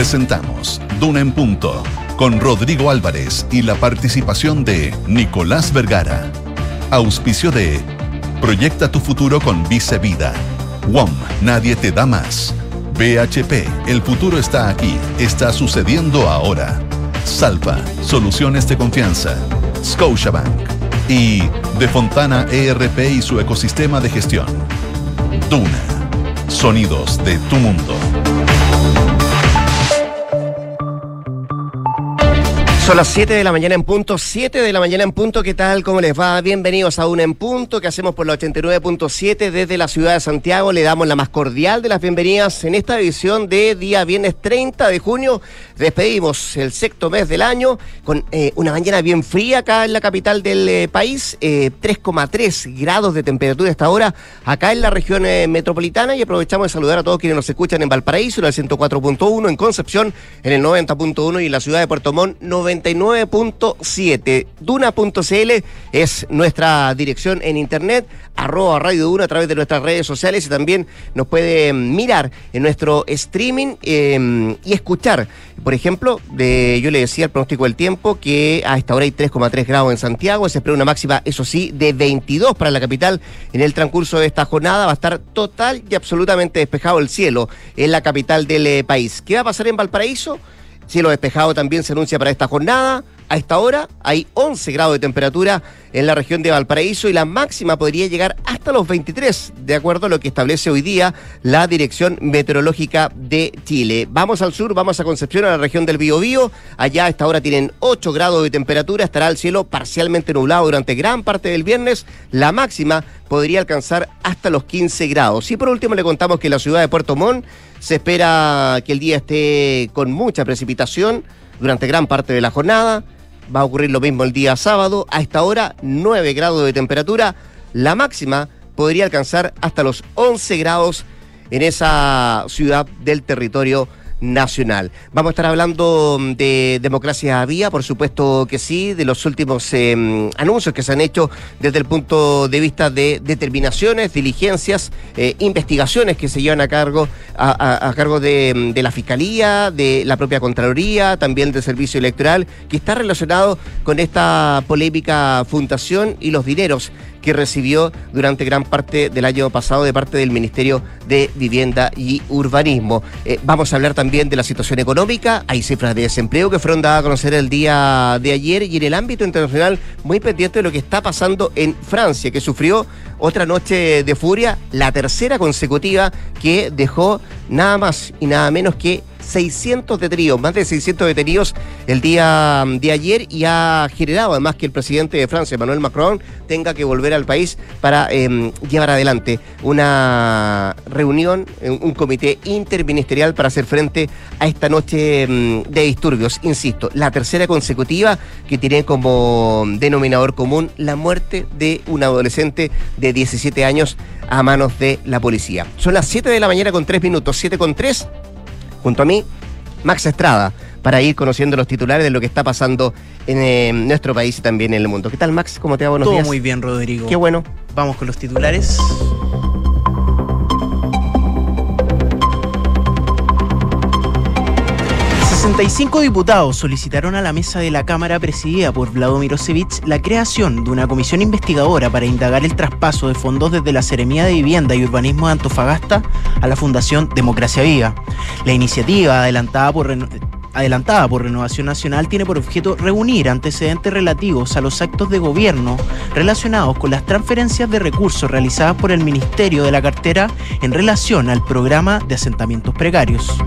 Presentamos Duna en Punto con Rodrigo Álvarez y la participación de Nicolás Vergara. Auspicio de Proyecta tu futuro con Vice Vida. WOM, nadie te da más. BHP, el futuro está aquí, está sucediendo ahora. Salva, soluciones de confianza. Scotiabank y De Fontana ERP y su ecosistema de gestión. Duna, sonidos de tu mundo. Son las 7 de la mañana en punto, 7 de la mañana en punto, ¿qué tal? ¿Cómo les va? Bienvenidos a Un en Punto que hacemos por la 89.7 desde la ciudad de Santiago. Le damos la más cordial de las bienvenidas en esta edición de día viernes 30 de junio. Despedimos el sexto mes del año con eh, una mañana bien fría acá en la capital del eh, país, 3,3 eh, grados de temperatura esta hora acá en la región metropolitana y aprovechamos de saludar a todos quienes nos escuchan en Valparaíso en el 104.1, en Concepción en el 90.1 y en la ciudad de Puerto Montt 90 99.7. Duna.cl es nuestra dirección en internet, arroba Radio Duna a través de nuestras redes sociales y también nos puede mirar en nuestro streaming em, y escuchar. Por ejemplo, de, yo le decía el pronóstico del tiempo que a esta hora hay 3,3 grados en Santiago, se espera una máxima, eso sí, de 22 para la capital. En el transcurso de esta jornada va a estar total y absolutamente despejado el cielo en la capital del eh, país. ¿Qué va a pasar en Valparaíso? Cielo despejado también se anuncia para esta jornada. A esta hora hay 11 grados de temperatura en la región de Valparaíso y la máxima podría llegar hasta los 23, de acuerdo a lo que establece hoy día la Dirección Meteorológica de Chile. Vamos al sur, vamos a Concepción, a la región del Biobío. Allá a esta hora tienen 8 grados de temperatura, estará el cielo parcialmente nublado durante gran parte del viernes. La máxima podría alcanzar hasta los 15 grados. Y por último le contamos que en la ciudad de Puerto Montt se espera que el día esté con mucha precipitación durante gran parte de la jornada. Va a ocurrir lo mismo el día sábado. A esta hora, 9 grados de temperatura. La máxima podría alcanzar hasta los 11 grados en esa ciudad del territorio nacional. Vamos a estar hablando mm, de democracia vía, por supuesto que sí, de los últimos em, anuncios que se han hecho desde el punto de vista de determinaciones, diligencias, eh, investigaciones que se llevan a cargo a, cargo de, mm, de, la Fiscalía, de la propia Contraloría, también del Servicio Electoral, que está relacionado con esta polémica fundación y los dineros que recibió durante gran parte del año pasado de parte del Ministerio de Vivienda y Urbanismo. Eh, vamos a hablar también de la situación económica. Hay cifras de desempleo que fueron dadas a conocer el día de ayer y en el ámbito internacional muy pendiente de lo que está pasando en Francia, que sufrió otra noche de furia, la tercera consecutiva que dejó nada más y nada menos que 600 detenidos, más de 600 detenidos el día de ayer y ha generado además que el presidente de Francia, Emmanuel Macron, tenga que volver al país para em, llevar adelante una reunión, un comité interministerial para hacer frente a esta noche em, de disturbios. Insisto, la tercera consecutiva que tiene como denominador común la muerte de un adolescente de 17 años a manos de la policía. Son las 7 de la mañana con 3 minutos, 7 con 3 junto a mí, Max Estrada, para ir conociendo los titulares de lo que está pasando en eh, nuestro país y también en el mundo. ¿Qué tal, Max? ¿Cómo te va? Buenos Todo muy bien, Rodrigo. Qué bueno. Vamos con los titulares. 65 diputados solicitaron a la mesa de la Cámara presidida por Vladimir Osevich la creación de una comisión investigadora para indagar el traspaso de fondos desde la Seremía de Vivienda y Urbanismo de Antofagasta a la Fundación Democracia Viva. La iniciativa, adelantada por, adelantada por Renovación Nacional tiene por objeto reunir antecedentes relativos a los actos de gobierno relacionados con las transferencias de recursos realizadas por el Ministerio de la Cartera en relación al programa de asentamientos precarios.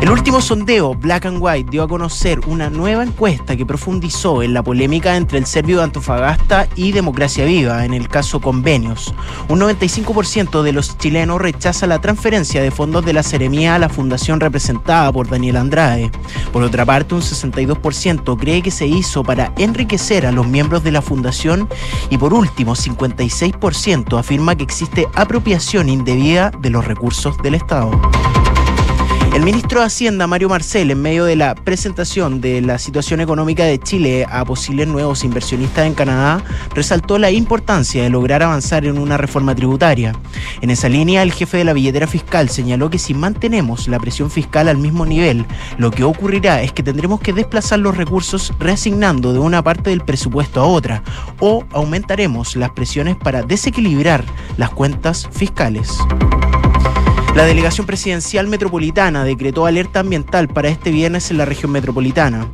El último sondeo, Black and White, dio a conocer una nueva encuesta que profundizó en la polémica entre el serbio de Antofagasta y Democracia Viva en el caso Convenios. Un 95% de los chilenos rechaza la transferencia de fondos de la Seremía a la fundación representada por Daniel Andrade. Por otra parte, un 62% cree que se hizo para enriquecer a los miembros de la fundación y por último, 56% afirma que existe apropiación indebida de los recursos del Estado. El ministro de Hacienda, Mario Marcel, en medio de la presentación de la situación económica de Chile a posibles nuevos inversionistas en Canadá, resaltó la importancia de lograr avanzar en una reforma tributaria. En esa línea, el jefe de la billetera fiscal señaló que si mantenemos la presión fiscal al mismo nivel, lo que ocurrirá es que tendremos que desplazar los recursos reasignando de una parte del presupuesto a otra o aumentaremos las presiones para desequilibrar las cuentas fiscales. La delegación presidencial metropolitana decretó alerta ambiental para este viernes en la región metropolitana.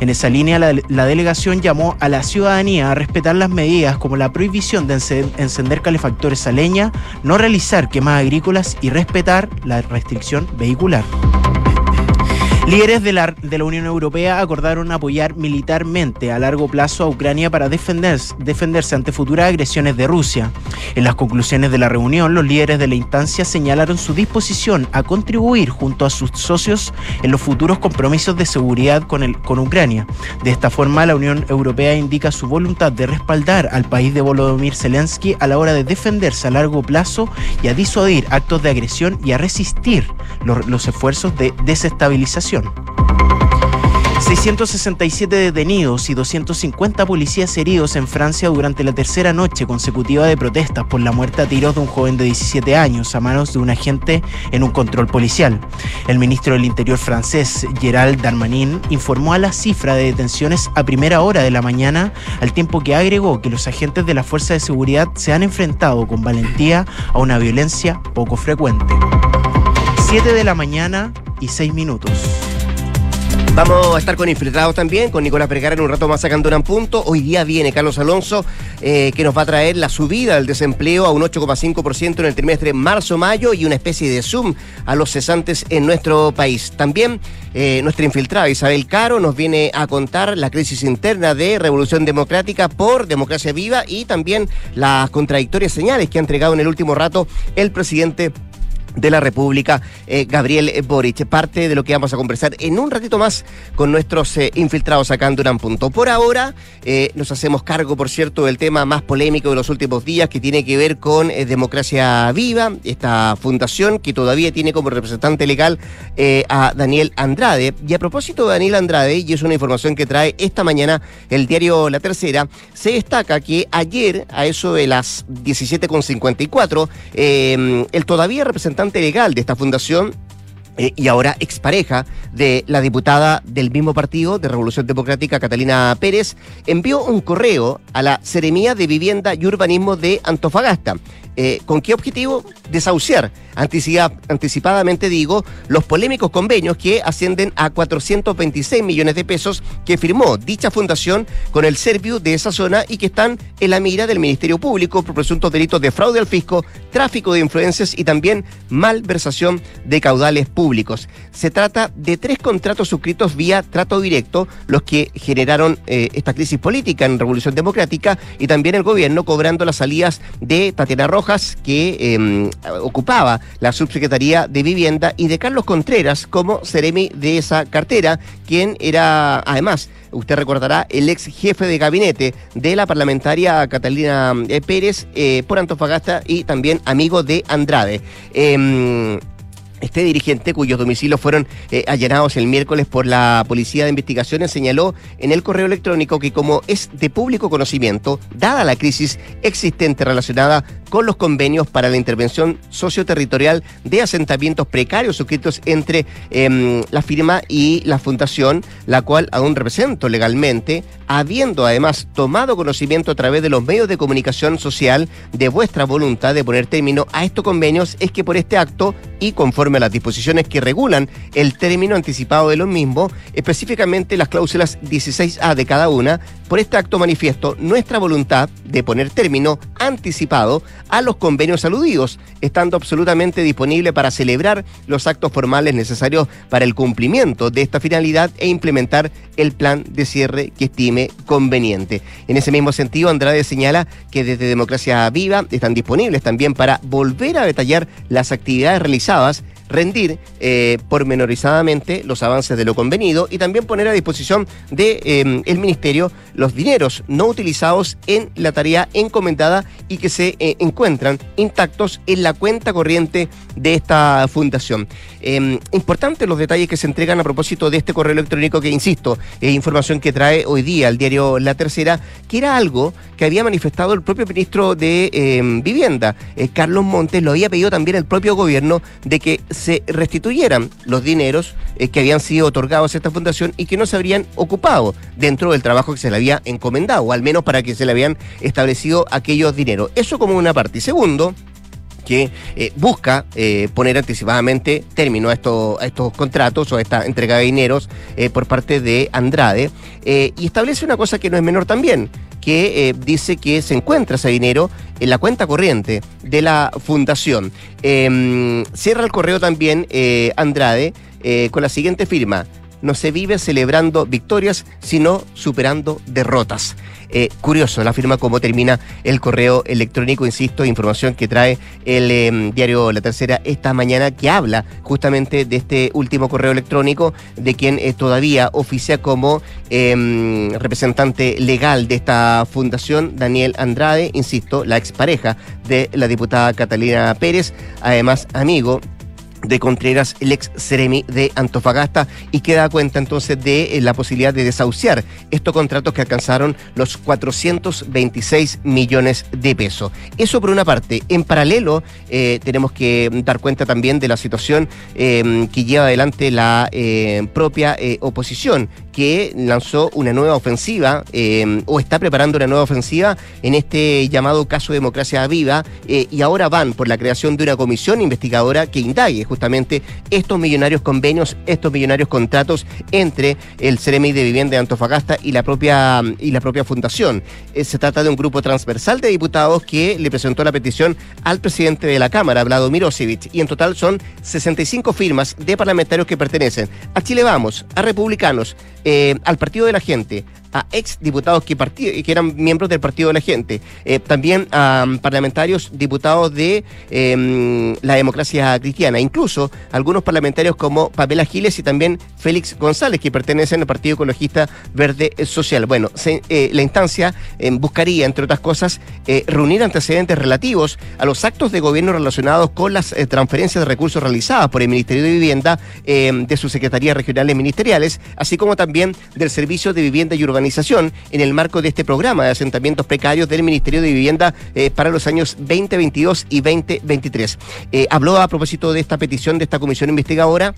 En esa línea, la, delegación llamó a la ciudadanía a respetar las medidas como la prohibición de encender calefactores a leña, no realizar quemas agrícolas y respetar la restricción vehicular. Líderes de la, de la, Unión Europea acordaron apoyar militarmente a largo plazo a Ucrania para defenderse, defenderse ante futuras agresiones de Rusia. En las conclusiones de la reunión, los líderes de la instancia señalaron su disposición a contribuir junto a sus socios en los futuros compromisos de seguridad con, Ucrania. De esta forma, la Unión Europea indica su voluntad de respaldar al país de Volodymyr Zelensky a la hora de defenderse a largo plazo y a disuadir actos de agresión y a resistir los esfuerzos de desestabilización. 667 detenidos y 250 policías heridos en Francia durante la tercera noche consecutiva de protestas por la muerte a tiros de un joven de 17 años a manos de un agente en un control policial. El ministro del Interior francés, Gerald Darmanin, informó a la cifra de detenciones a primera hora de la mañana, al tiempo que agregó que los agentes de la Fuerza de Seguridad se han enfrentado con valentía a una violencia poco frecuente. 7 de la mañana y 6 minutos. Vamos a estar con infiltrados también, con Nicolás Vergara en un rato más sacando un punto. Hoy día viene Carlos Alonso, eh, que nos va a traer la subida del desempleo a un 8,5% en el trimestre marzo-mayo y una especie de zoom a los cesantes en nuestro país. También eh, nuestra infiltrada Isabel Caro nos viene a contar la crisis interna de Revolución Democrática por Democracia Viva y también las contradictorias señales que ha entregado en el último rato el presidente de la República, eh, Gabriel Boric. Parte de lo que vamos a conversar en un ratito más con nuestros eh, infiltrados acá en Durán Punto. Por ahora, eh, nos hacemos cargo, por cierto, del tema más polémico de los últimos días, que tiene que ver con Democracia Viva, esta fundación que todavía tiene como representante legal a Daniel Andrade. Y a propósito de Daniel Andrade, y es una información que trae esta mañana el diario La Tercera, se destaca que ayer, a eso de las 17.54, eh, el todavía representante legal de esta fundación eh, y ahora expareja de la diputada del mismo partido de Revolución Democrática, Catalina Pérez, envió un correo a la Seremía de Vivienda y Urbanismo de Antofagasta. Eh, ¿Con qué objetivo? Desahuciar anticipadamente, digo, los polémicos convenios que ascienden a 426 millones de pesos que firmó dicha fundación con el Serviu de esa zona y que están en la mira del Ministerio Público por presuntos delitos de fraude al fisco, tráfico de influencias y también malversación de caudales públicos. Se trata de tres contratos suscritos vía trato directo, los que generaron eh, esta crisis política en Revolución Democrática y también el gobierno cobrando las salidas de Tatiana Rojas, que eh, ocupaba la subsecretaría de Vivienda, y de Carlos Contreras como Ceremi de esa cartera, quien era además usted recordará, el ex jefe de gabinete de la parlamentaria Catalina eh, Pérez eh, por Antofagasta y también amigo de Andrade. Eh, este dirigente, cuyos domicilios fueron eh, allanados el miércoles por la Policía de Investigaciones, señaló en el correo electrónico que como es de público conocimiento, dada la crisis existente relacionada con los convenios para la intervención socioterritorial de asentamientos precarios suscritos entre eh, la firma y la fundación, la cual aún represento legalmente, habiendo además tomado conocimiento a través de los medios de comunicación social de vuestra voluntad de poner término a estos convenios, es que por este acto y conforme las disposiciones que regulan el término anticipado de los mismos, específicamente las cláusulas 16A de cada una, por este acto manifiesto nuestra voluntad de poner término anticipado a los convenios aludidos, estando absolutamente disponible para celebrar los actos formales necesarios para el cumplimiento de esta finalidad e implementar el plan de cierre que estime conveniente. En ese mismo sentido, Andrade señala que desde Democracia Viva están disponibles también para volver a detallar las actividades realizadas rendir eh, pormenorizadamente los avances de lo convenido y también poner a disposición del de, el Ministerio los dineros no utilizados en la tarea encomendada y que se encuentran intactos en la cuenta corriente de esta fundación. importantes los detalles que se entregan a propósito de este correo electrónico que, insisto, es información que trae hoy día el diario La Tercera, que era algo que había manifestado el propio ministro de Vivienda, eh, Carlos Montes, lo había pedido también el propio gobierno de que se restituyeran los dineros eh, que habían sido otorgados a esta fundación y que no se habrían ocupado dentro del trabajo que se le había encomendado, o al menos para que se le habían establecido aquellos dineros. Eso como una parte. Y segundo, que eh, busca eh, poner anticipadamente término a estos, contratos o a esta entrega de dineros por parte de Andrade y establece una cosa que no es menor también, que dice que se encuentra ese dinero en la cuenta corriente de la fundación. Em, cierra el correo también Andrade con la siguiente firma no se vive celebrando victorias, sino superando derrotas. Eh, curioso la firma cómo termina el correo electrónico, insisto, información que trae el em, diario La Tercera esta mañana que habla justamente de este último correo electrónico de quien eh, todavía oficia como em, representante legal de esta fundación, Daniel Andrade, insisto, la expareja de la diputada Catalina Pérez, además amigo de Contreras, el ex Ceremi de Antofagasta, y que da cuenta entonces de eh, la posibilidad de desahuciar estos contratos que alcanzaron los 426 millones de pesos. Eso por una parte. En paralelo, eh, tenemos que dar cuenta también de la situación eh, que lleva adelante la propia oposición, que lanzó una nueva ofensiva o está preparando una nueva ofensiva en este llamado caso Democracia Viva, y ahora van por la creación de una comisión investigadora que indague justamente estos millonarios convenios, estos millonarios contratos entre el CEREMI de Vivienda de Antofagasta y la propia, y la propia fundación. Eh, se trata de un grupo transversal de diputados que le presentó la petición al presidente de la Cámara, Vladimir Osevich, y en total son 65 firmas de parlamentarios que pertenecen a Chile Vamos, a republicanos, eh, al Partido de la Gente, a ex diputados que, que eran miembros del Partido de la Gente, eh, también a um, parlamentarios diputados de em, la democracia cristiana, incluso algunos parlamentarios como Pamela Giles y también Félix González, que pertenecen al Partido Ecologista Verde Social. Bueno, eh, la instancia em, buscaría, entre otras cosas, eh, reunir antecedentes relativos a los actos de gobierno relacionados con las transferencias de recursos realizadas por el Ministerio de Vivienda em, de sus secretarías regionales ministeriales, así como también del Servicio de Vivienda y Urbanización organización en el marco de este programa de asentamientos precarios del Ministerio de Vivienda eh, para los años 2022 y 2023. Eh, habló a propósito de esta petición de esta comisión investigadora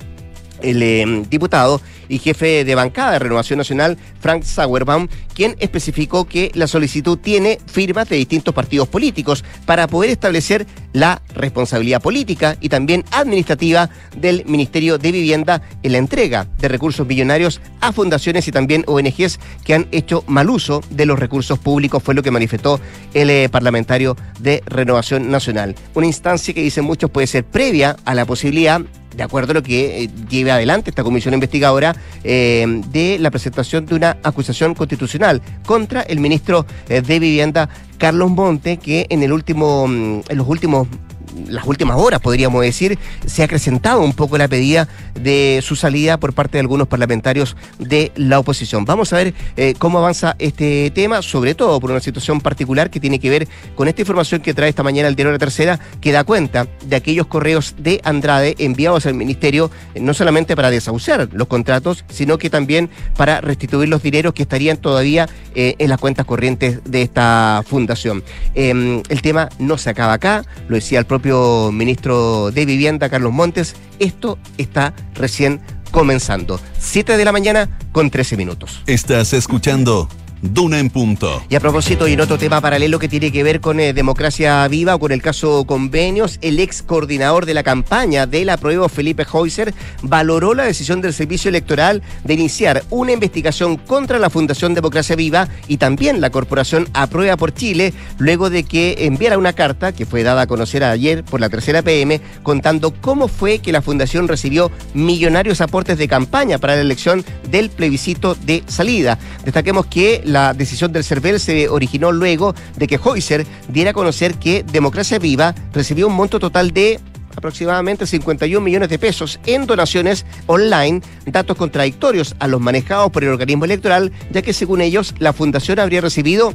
el em, diputado y jefe de bancada de Renovación Nacional, Frank Sauerbaum, quien especificó que la solicitud tiene firmas de distintos partidos políticos para poder establecer la responsabilidad política y también administrativa del Ministerio de Vivienda en la entrega de recursos millonarios a fundaciones y también ONGs que han hecho mal uso de los recursos públicos, fue lo que manifestó el eh, parlamentario de Renovación Nacional. Una instancia que dicen muchos puede ser previa a la posibilidad de acuerdo a lo que eh, lleve adelante esta comisión investigadora, eh, de la presentación de una acusación constitucional contra el ministro eh, de Vivienda, Carlos Monte, que en el último, mm, en los últimos las últimas horas, podríamos decir, se ha acrecentado un poco la pedida de su salida por parte de algunos parlamentarios de la oposición. Vamos a ver eh, cómo avanza este tema, sobre todo por una situación particular que tiene que ver con esta información que trae esta mañana el diario La Tercera, que da cuenta de aquellos correos de Andrade enviados al ministerio, eh, no solamente para desahuciar los contratos, sino que también para restituir los dineros que estarían todavía eh, en las cuentas corrientes de esta fundación. Em, el tema no se acaba acá, lo decía el propio ministro de Vivienda, Carlos Montes, esto está recién comenzando. 7 de la mañana con 13 minutos. Estás escuchando Duna en punto. Y a propósito, y en otro tema paralelo que tiene que ver con eh, democracia viva o con el caso convenios, el ex coordinador de la campaña de la prueba, Felipe Heuser, valoró la decisión del servicio electoral de iniciar una investigación contra la Fundación Democracia Viva y también la corporación Aprueba por Chile, luego de que enviara una carta que fue dada a conocer ayer por la tercera PM, contando cómo fue que la fundación recibió millonarios aportes de campaña para la elección del plebiscito de salida. Destaquemos que la decisión del CERVEL se originó luego de que Heuser diera a conocer que Democracia Viva recibió un monto total de aproximadamente 51 millones de pesos en donaciones online, datos contradictorios a los manejados por el organismo electoral, ya que según ellos la fundación habría recibido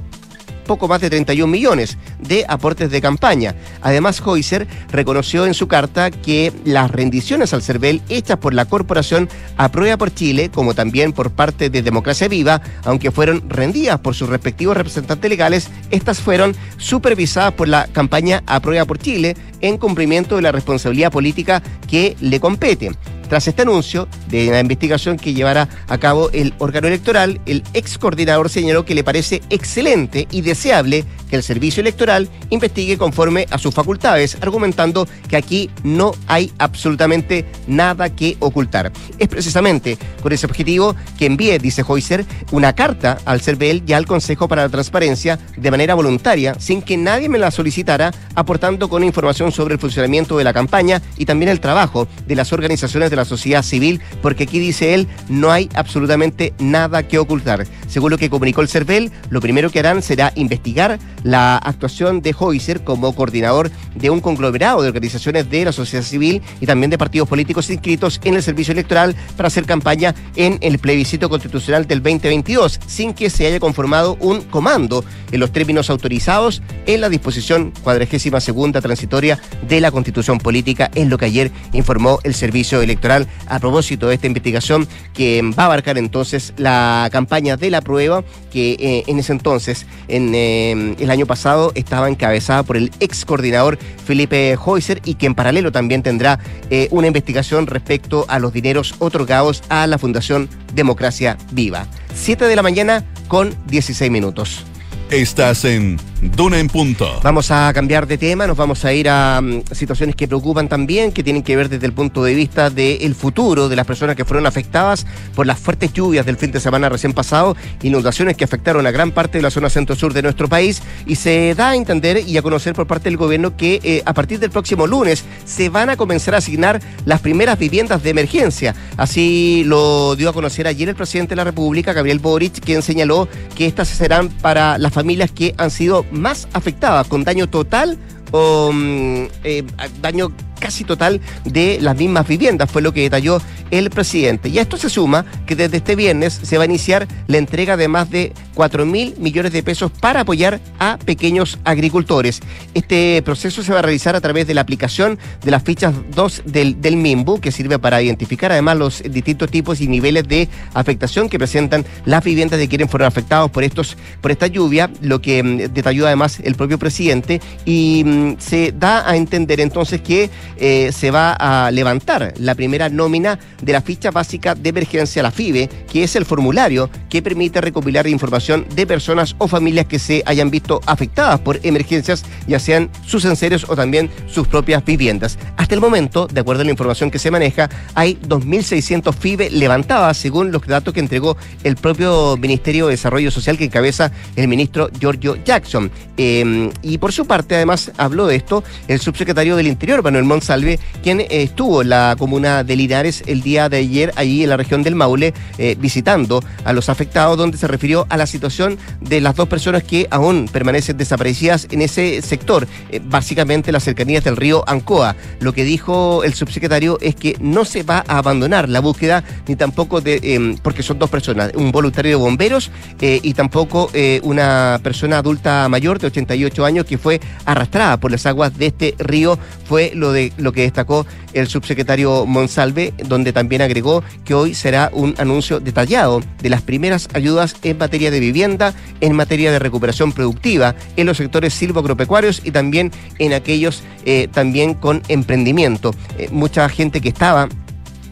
poco más de 31 millones de aportes de campaña. Además, Heuser reconoció en su carta que las rendiciones al CERVEL hechas por la corporación Aprueba por Chile, como también por parte de Democracia Viva, aunque fueron rendidas por sus respectivos representantes legales, estas fueron supervisadas por la campaña Aprueba por Chile en cumplimiento de la responsabilidad política que le compete. Tras este anuncio de la investigación que llevará a cabo el órgano electoral, el ex coordinador señaló que le parece excelente y deseable que el servicio electoral investigue conforme a sus facultades, argumentando que aquí no hay absolutamente nada que ocultar. Es precisamente con ese objetivo que envíe, dice Heuser, una carta al CERVEL y al Consejo para la Transparencia de manera voluntaria, sin que nadie me la solicitara, aportando con información sobre el funcionamiento de la campaña y también el trabajo de las organizaciones de la sociedad civil, porque aquí dice él, no hay absolutamente nada que ocultar. Según lo que comunicó el CERVEL, lo primero que harán será investigar la actuación de Heuser como coordinador de un conglomerado de organizaciones de la sociedad civil y también de partidos políticos inscritos en el servicio electoral para hacer campaña en el plebiscito constitucional del 2022, sin que se haya conformado un comando en los términos autorizados en la disposición cuadragésima segunda transitoria de la constitución política, es lo que ayer informó el servicio electoral a propósito de esta investigación que va a abarcar entonces la campaña de la prueba que eh, en ese entonces, en eh, el año pasado, estaba encabezada por el ex coordinador Felipe Heuser y que en paralelo también tendrá eh, una investigación respecto a los dineros otorgados a la Fundación Democracia Viva. 7 de la mañana con 16 minutos. Estás en Duna en Punto. Vamos a cambiar de tema, nos vamos a ir a um, situaciones que preocupan también, que tienen que ver desde el punto de vista del futuro de las personas que fueron afectadas por las fuertes lluvias del fin de semana recién pasado, inundaciones que afectaron a gran parte de la zona centro-sur de nuestro país y se da a entender y a conocer por parte del gobierno que eh, a partir del próximo lunes se van a comenzar a asignar las primeras viviendas de emergencia. Así lo dio a conocer ayer el presidente de la República, Gabriel Boric, quien señaló que estas serán para las familias que han sido más afectadas, con daño total o mm, eh, daño casi total de las mismas viviendas, fue lo que detalló el presidente. Y a esto se suma que desde este viernes se va a iniciar la entrega de más de 4 mil millones de pesos para apoyar a pequeños agricultores. Este proceso se va a realizar a través de la aplicación de las fichas 2 del, MIMBU, que sirve para identificar además los distintos tipos y niveles de afectación que presentan las viviendas de quienes fueron afectados por, estos, por esta lluvia, lo que mm, detalló además el propio presidente, y mm, se da a entender entonces que eh, se va a levantar la primera nómina de la ficha básica de emergencia, la FIBE, que es el formulario que permite recopilar información de personas o familias que se hayan visto afectadas por emergencias, ya sean sus enseres o también sus propias viviendas. Hasta el momento, de acuerdo a la información que se maneja, hay 2.600 FIBE levantadas, según los datos que entregó el propio Ministerio de Desarrollo Social que encabeza el ministro Giorgio Jackson. Eh, y por su parte, además, habló de esto el subsecretario del Interior, Manuel Mons Salve, quien eh, estuvo en la comuna de Linares el día de ayer, allí en la región del Maule, eh, visitando a los afectados, donde se refirió a la situación de las dos personas que aún permanecen desaparecidas en ese sector, eh, básicamente las cercanías del río Ancoa. Lo que dijo el subsecretario es que no se va a abandonar la búsqueda, ni tampoco de, em, porque son dos personas, un voluntario de bomberos y tampoco una persona adulta mayor de 88 años que fue arrastrada por las aguas de este río, fue lo de lo que destacó el subsecretario Monsalve, donde también agregó que hoy será un anuncio detallado de las primeras ayudas en materia de vivienda, en materia de recuperación productiva, en los sectores silvoagropecuarios y también en aquellos eh, también con emprendimiento. Eh, mucha gente que estaba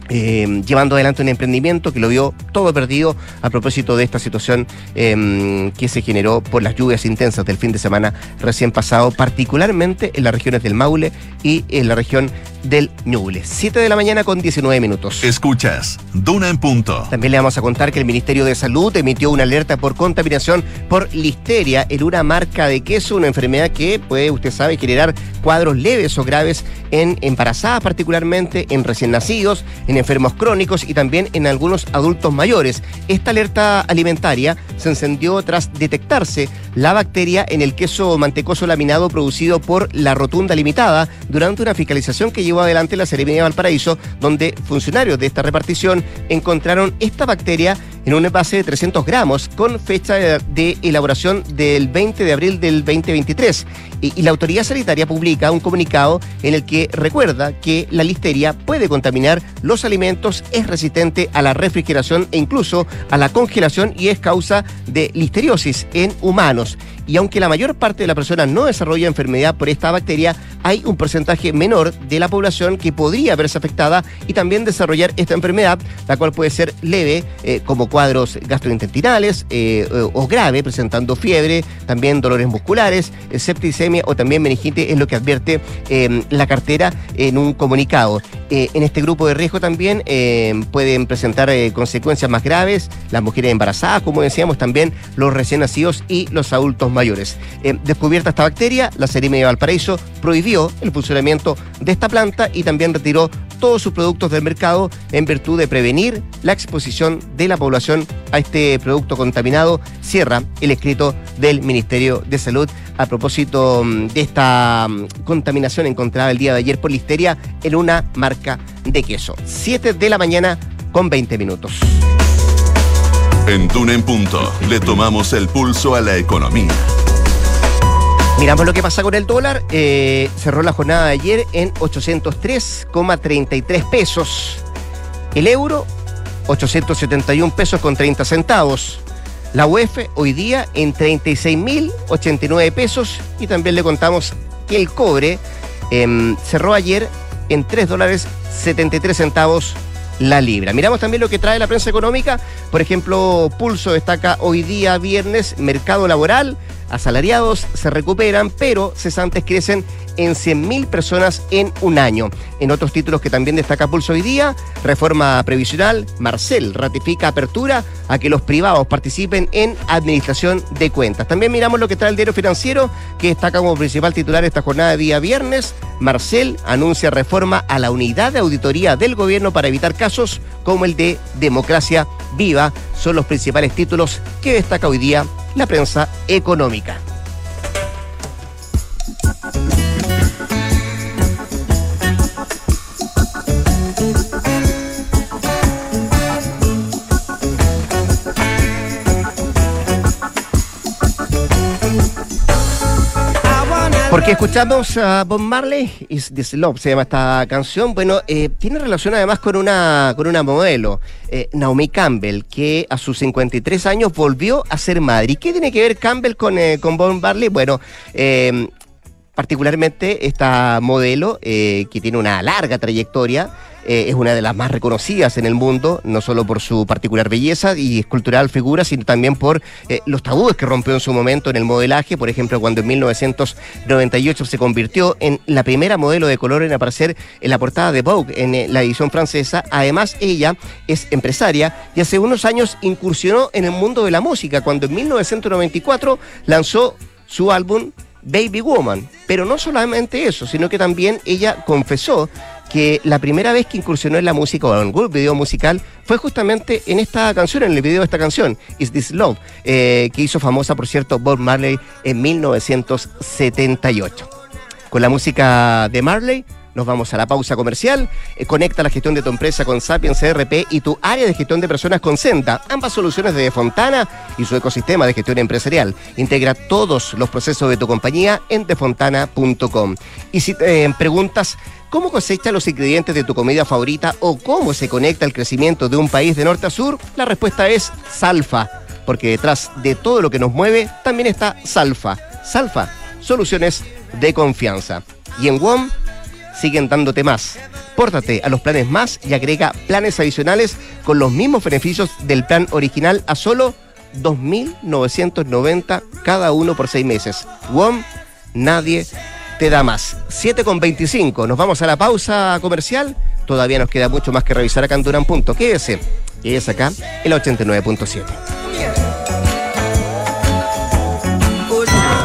eh, llevando adelante un emprendimiento que lo vio todo perdido a propósito de esta situación eh, que se generó por las lluvias intensas del fin de semana recién pasado, particularmente en las regiones del Maule y en la región del Ñuble. 7 de la mañana con 19 minutos. Escuchas Duna en punto. También le vamos a contar que el Ministerio de Salud emitió una alerta por contaminación por listeria en una marca de queso, una enfermedad que puede, usted sabe, generar cuadros leves o graves en embarazadas particularmente, en recién nacidos, en en enfermos crónicos y también en algunos adultos mayores. Esta alerta alimentaria se encendió tras detectarse la bacteria en el queso mantecoso laminado producido por la Rotunda Limitada durante una fiscalización que llevó adelante la Seremia de Valparaíso, donde funcionarios de esta repartición encontraron esta bacteria en un envase de 300 gramos con fecha de, elaboración del 20 de abril del 2023. Y, la autoridad sanitaria publica un comunicado en el que recuerda que la listeria puede contaminar los alimentos, es resistente a la refrigeración e incluso a la congelación y es causa de listeriosis en humanos. Y aunque la mayor parte de la persona no desarrolla enfermedad por esta bacteria, hay un porcentaje menor de la población que podría verse afectada y también desarrollar esta enfermedad, la cual puede ser leve, eh, como cuadros gastrointestinales, eh, o grave, presentando fiebre, también dolores musculares, septicemia o también meningitis, es lo que advierte em, la cartera en un comunicado. Eh, en este grupo de riesgo también em, pueden presentar consecuencias más graves las mujeres embarazadas, como decíamos, también los recién nacidos y los adultos mayores. descubierta esta bacteria, la Serime de Valparaíso prohibió el funcionamiento de esta planta y también retiró todos sus productos del mercado en virtud de prevenir la exposición de la población a este producto contaminado. Cierra el escrito del Ministerio de Salud a propósito mm, de esta mm, contaminación encontrada el día de ayer por listeria en una marca de queso. 7 de la mañana con 20 minutos. En Tune en Punto le tomamos el pulso a la economía. Miramos lo que pasa con el dólar. Eh, cerró la jornada de ayer en 803,33 pesos. El euro, 871 pesos con 30 centavos. La UEF hoy día en 36.089 pesos. Y también le contamos que el cobre em, cerró ayer en 3 dólares 73 centavos la libra. Miramos también lo que trae la prensa económica. Por ejemplo, Pulso destaca hoy día viernes mercado laboral asalariados se recuperan, pero cesantes crecen en 100.000 personas en un año. En otros títulos que también destaca Pulso hoy día, reforma previsional, Marcel ratifica apertura a que los privados participen en administración de cuentas. También miramos lo que trae el diario financiero, que destaca como principal titular esta jornada de día viernes. Marcel anuncia reforma a la unidad de auditoría del gobierno para evitar casos como el de democracia viva. Son los principales títulos que destaca hoy día la prensa económica. Porque escuchamos a Bob Marley, Is This Love, se llama esta canción. Bueno, eh, tiene relación además con una, con una modelo, eh, Naomi Campbell, que a sus 53 años volvió a ser madre. ¿Y qué tiene que ver Campbell con, eh, con Bob Marley? Bueno, particularmente esta modelo, que tiene una larga trayectoria, eh, es una de las más reconocidas en el mundo, no solo por su particular belleza y escultural figura, sino también por eh, los tabúes que rompió en su momento en el modelaje, por ejemplo, cuando en 1998 se convirtió en la primera modelo de color en aparecer en la portada de Vogue en eh, la edición francesa. Además, ella es empresaria y hace unos años incursionó en el mundo de la música, cuando en 1994 lanzó su álbum Baby Woman. Pero no solamente eso, sino que también ella confesó que la primera vez que incursionó en la música o en algún video musical fue justamente en esta canción, en el video de esta canción, Is This Love, eh, que hizo famosa, por cierto, Bob Marley en 1978. Con la música de Marley nos vamos a la pausa comercial. Eh, conecta la gestión de tu empresa con Sapiens CRP y tu área de gestión de personas con Senda. Ambas soluciones de Defontana y su ecosistema de gestión empresarial. Integra todos los procesos de tu compañía en defontana.com. Y si te preguntas cómo cosecha los ingredientes de tu comida favorita o cómo se conecta el crecimiento de un país de norte a sur, la respuesta es Salfa. Porque detrás de todo lo que nos mueve también está Salfa. Salfa, soluciones de confianza. Y en WOM siguen dándote más. Pórtate a los planes más y agrega planes adicionales con los mismos beneficios del plan original a solo 2.990 cada uno por seis meses. WOM, nadie te da más. 7 con 25. Nos vamos a la pausa comercial. Todavía nos queda mucho más que revisar acá en Durán Punto. Quédese. es acá, el 89.7.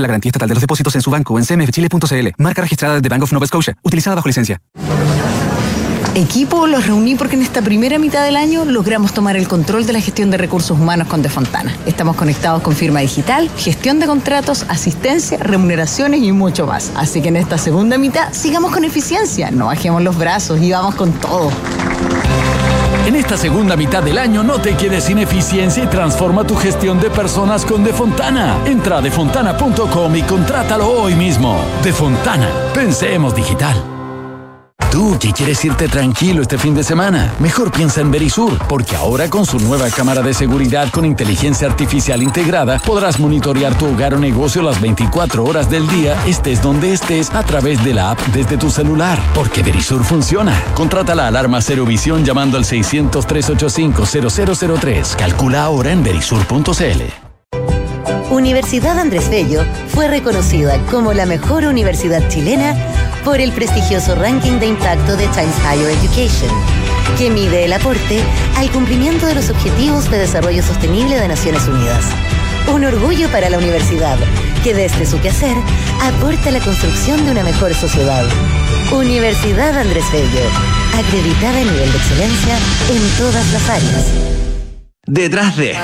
la garantía estatal de los depósitos en su banco en cmfchile.cl. Marca registrada de Bank of Nova Scotia, utilizada bajo licencia. Equipo, los reuní porque en esta primera mitad del año logramos tomar el control de la gestión de recursos humanos con Defontana. Estamos conectados con firma digital, gestión de contratos, asistencia, remuneraciones y mucho más. Así que en esta segunda mitad sigamos con eficiencia, no bajemos los brazos y vamos con todo. En esta segunda mitad del año no te quedes sin eficiencia y transforma tu gestión de personas con Defontana. Entra a defontana.com y contrátalo hoy mismo. Defontana, pensemos digital. Tú que quieres irte tranquilo este fin de semana, mejor piensa en Verisur, porque ahora con su nueva cámara de seguridad con inteligencia artificial integrada, podrás monitorear tu hogar o negocio las 24 horas del día, estés donde estés, a través de la app desde tu celular. Porque Verisur funciona. Contrata la alarma Cero Visión llamando al 600-385-0003. Calcula ahora en verisur.cl. Universidad Andrés Bello fue reconocida como la mejor universidad chilena por el prestigioso ranking de impacto de Times Higher Education, que mide el aporte al cumplimiento de los Objetivos de Desarrollo Sostenible de Naciones Unidas. Un orgullo para la universidad, que desde su quehacer aporta a la construcción de una mejor sociedad. Universidad Andrés Bello, acreditada a nivel de excelencia en todas las áreas. Detrás de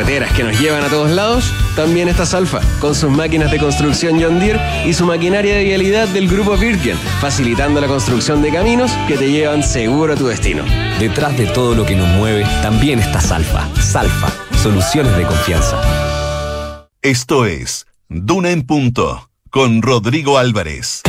carreteras que nos llevan a todos lados, también está Salfa, con sus máquinas de construcción John Deere y su maquinaria de vialidad del grupo Virgin, facilitando la construcción de caminos que te llevan seguro a tu destino. Detrás de todo lo que nos mueve, también está Salfa. Salfa, soluciones de confianza. Esto es Duna en Punto, con Rodrigo Álvarez.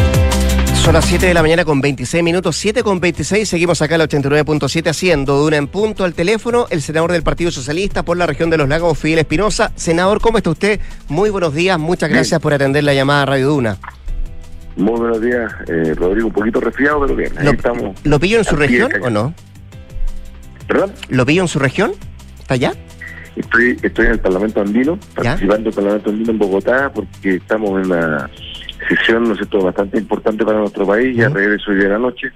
Son las 7 de la mañana con 26 minutos, 7 con 26. Seguimos acá al 89.7 haciendo Duna en punto al teléfono. El senador del Partido Socialista por la región de los Lagos, Fidel Espinosa. Senador, ¿cómo está usted? Muy buenos días. Muchas gracias por atender la llamada a Radio Duna. Muy buenos días, eh, Rodrigo. Un poquito resfriado, pero bien. Ahí ¿Lo, estamos. ¿Lo pillo en su región o no? ¿Perdón? ¿Lo pillo en su región? ¿Está allá? Estoy, estoy en el Parlamento Andino, participando del Parlamento Andino en Bogotá, porque estamos en una sesión, ¿no es cierto?, bastante importante para nuestro país, ya regreso hoy de la noche,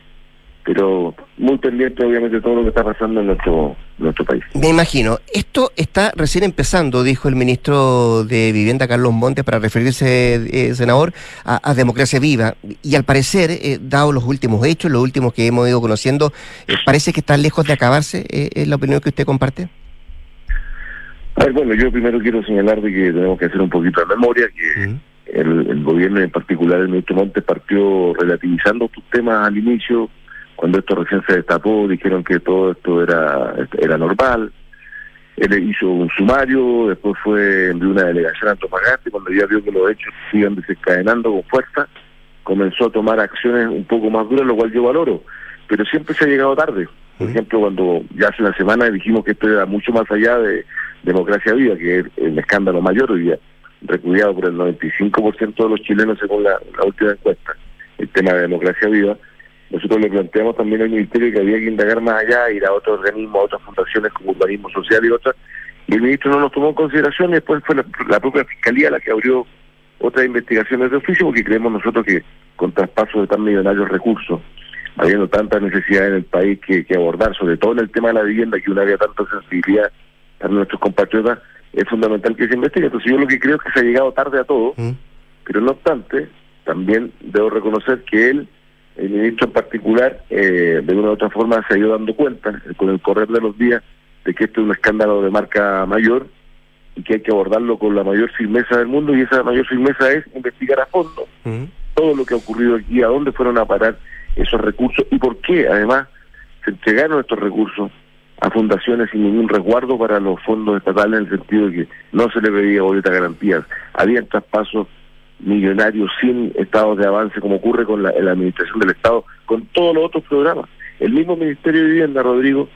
pero muy pendiente, obviamente, de todo lo que está pasando en nuestro, nuestro país. Me imagino. Esto está recién empezando, dijo el ministro de Vivienda, Carlos Montes, para referirse, eh, senador, a, a democracia viva. Y al parecer, eh, dado los últimos hechos, los últimos que hemos ido conociendo, eh, parece que está lejos de acabarse. eh, ¿Es la opinión que usted comparte? A ver, bueno, yo primero quiero señalar de que tenemos que hacer un poquito de memoria, que el, el gobierno, en particular el ministro Montes, partió relativizando estos temas al inicio, cuando esto recién se destapó, dijeron que todo esto era, era normal. Él hizo un sumario, después fue envió una delegación a Antofagasta y cuando ya vio que los hechos se iban desencadenando con fuerza, comenzó a tomar acciones un poco más duras, lo cual yo valoro. Pero siempre se ha llegado tarde. Por ejemplo, cuando ya hace una semana dijimos que esto era mucho más allá de democracia viva, que es el escándalo mayor hoy día, repudiado por el 95% de los chilenos según la, última encuesta, el tema de democracia viva. Nosotros le planteamos también al Ministerio que había que indagar más allá, ir a otros organismos, a otras fundaciones como Urbanismo Social y otras, y el ministro no nos tomó en consideración y después fue la, propia Fiscalía la que abrió otras investigaciones de oficio porque creemos nosotros que con traspasos de tan millonarios recursos, habiendo tantas necesidades en el país que, que abordar, sobre todo en el tema de la vivienda, que una había tanta sensibilidad para nuestros compatriotas, es fundamental que se investigue. Entonces yo lo que creo es que se ha llegado tarde a todo, pero no obstante, también debo reconocer que él, el ministro en particular, eh, de una u otra forma se ha ido dando cuenta eh, con el correr de los días de que esto es un escándalo de marca mayor y que hay que abordarlo con la mayor firmeza del mundo y esa mayor firmeza es investigar a fondo todo lo que ha ocurrido aquí, a dónde fueron a parar esos recursos y por qué además se entregaron estos recursos a fundaciones sin ningún resguardo para los fondos estatales en el sentido de que no se le pedía boleta garantías, había traspasos millonarios sin estados de avance como ocurre con la, administración del Estado, con todos los otros programas. El mismo Ministerio de Vivienda, Rodrigo,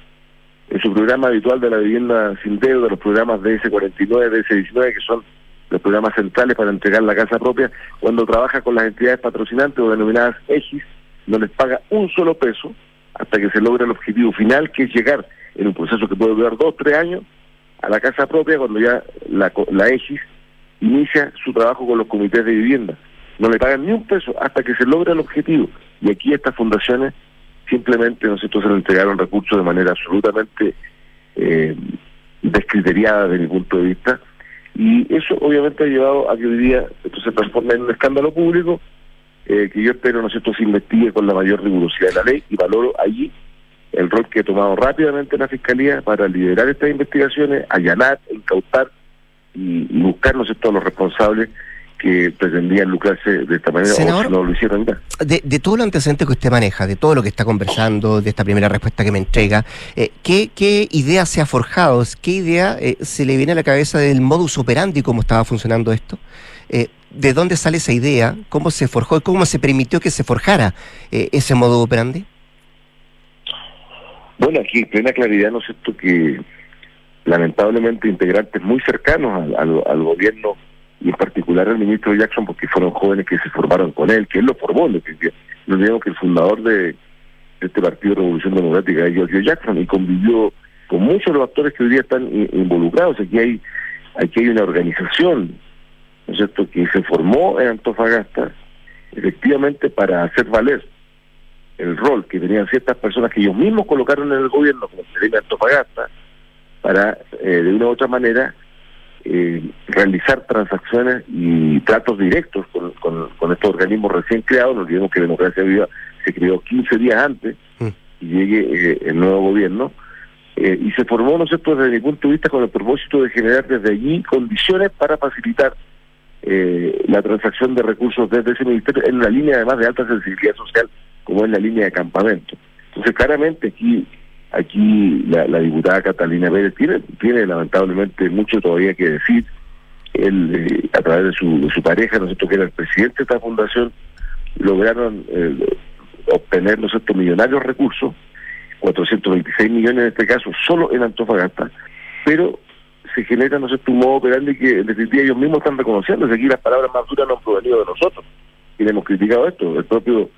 en su programa habitual de la vivienda sin deuda, los programas DS49, DS19, que son los programas centrales para entregar la casa propia, cuando trabaja con las entidades patrocinantes o denominadas EGIS, no les paga un solo peso hasta que se logre el objetivo final, que es llegar en un proceso que puede durar dos, tres años, a la casa propia cuando ya la, la EGIS inicia su trabajo con los comités de vivienda. No le pagan ni un peso hasta que se logra el objetivo. Y aquí estas fundaciones simplemente nosotros se le entregaron recursos de manera absolutamente eh, descriteriada desde mi punto de vista. Y eso obviamente ha llevado a que hoy día esto se transforme en un escándalo público eh, que yo espero, ¿no se investigue con la mayor rigurosidad de la ley y valoro allí el rol que he tomado rápidamente la Fiscalía para liderar estas investigaciones, allanar, incautar y, buscar, ¿no sé, todos los responsables que pretendían lucrarse de esta manera o si no lo hicieron ya. De, de todo lo antecedente que usted maneja, de todo lo que está conversando, de esta primera respuesta que me entrega, eh, ¿qué, ¿qué, idea se ha forjado? ¿Qué idea eh, se le viene a la cabeza del modus operandi, cómo estaba funcionando esto? Eh, ¿De dónde sale esa idea? ¿Cómo se forjó? y ¿Cómo se permitió que se forjara ese modus operandi? Bueno, aquí en plena claridad, ¿no es cierto?, que lamentablemente integrantes muy cercanos al, al, gobierno y en particular al ministro Jackson, porque fueron jóvenes que se formaron con él, que él lo formó, no digamos que el fundador de, este Partido de Revolución Democrática es George Jackson y convivió con muchos de los actores que hoy día están involucrados. Aquí hay, aquí hay una organización, ¿no es cierto?, que se formó en Antofagasta efectivamente para hacer valer el rol que tenían ciertas personas que ellos mismos colocaron en el gobierno, como el de Antofagasta, para eh, de una u otra manera eh, realizar transacciones y tratos directos con, con, estos organismos recién creados. No olvidemos que Democracia Viva se creó 15 días antes mm. y llegue eh, el nuevo gobierno. y se formó, ¿no sé, desde mi punto de vista, con el propósito de generar desde allí condiciones para facilitar la transacción de recursos desde ese ministerio en una línea además de alta sensibilidad social como es la línea de campamento. Entonces, claramente aquí aquí la, diputada Catalina Pérez tiene, tiene lamentablemente mucho todavía que decir. Él, eh, a través de su, de su pareja, ¿no que era el presidente de esta fundación, lograron eh, obtener, ¿no millonarios recursos, 426 millones en este caso, solo en Antofagasta, pero se genera, no sé, un modo operandi que en definitiva ellos mismos están reconociendo, aquí las palabras más duras no han provenido de nosotros, y le hemos criticado esto, el propio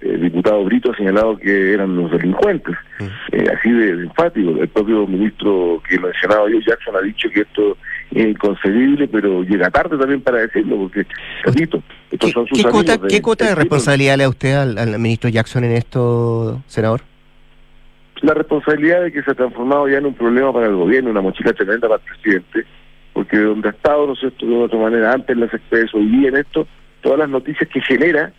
el eh, diputado Brito ha señalado que eran los delincuentes, mm. eh, así de, enfático. El propio ministro que mencionaba yo, Jackson, ha dicho que esto es inconcebible, pero llega tarde también para decirlo, porque, repito, estos son sus ¿qué cuota, de, ¿Qué cuota de, responsabilidad le da usted al, ministro Jackson en esto, senador? La responsabilidad de que se ha transformado ya en un problema para el gobierno, una mochila tremenda para el presidente, porque donde ha estado, no sé, de otra manera, antes en las expresos, hoy día en esto, todas las noticias que genera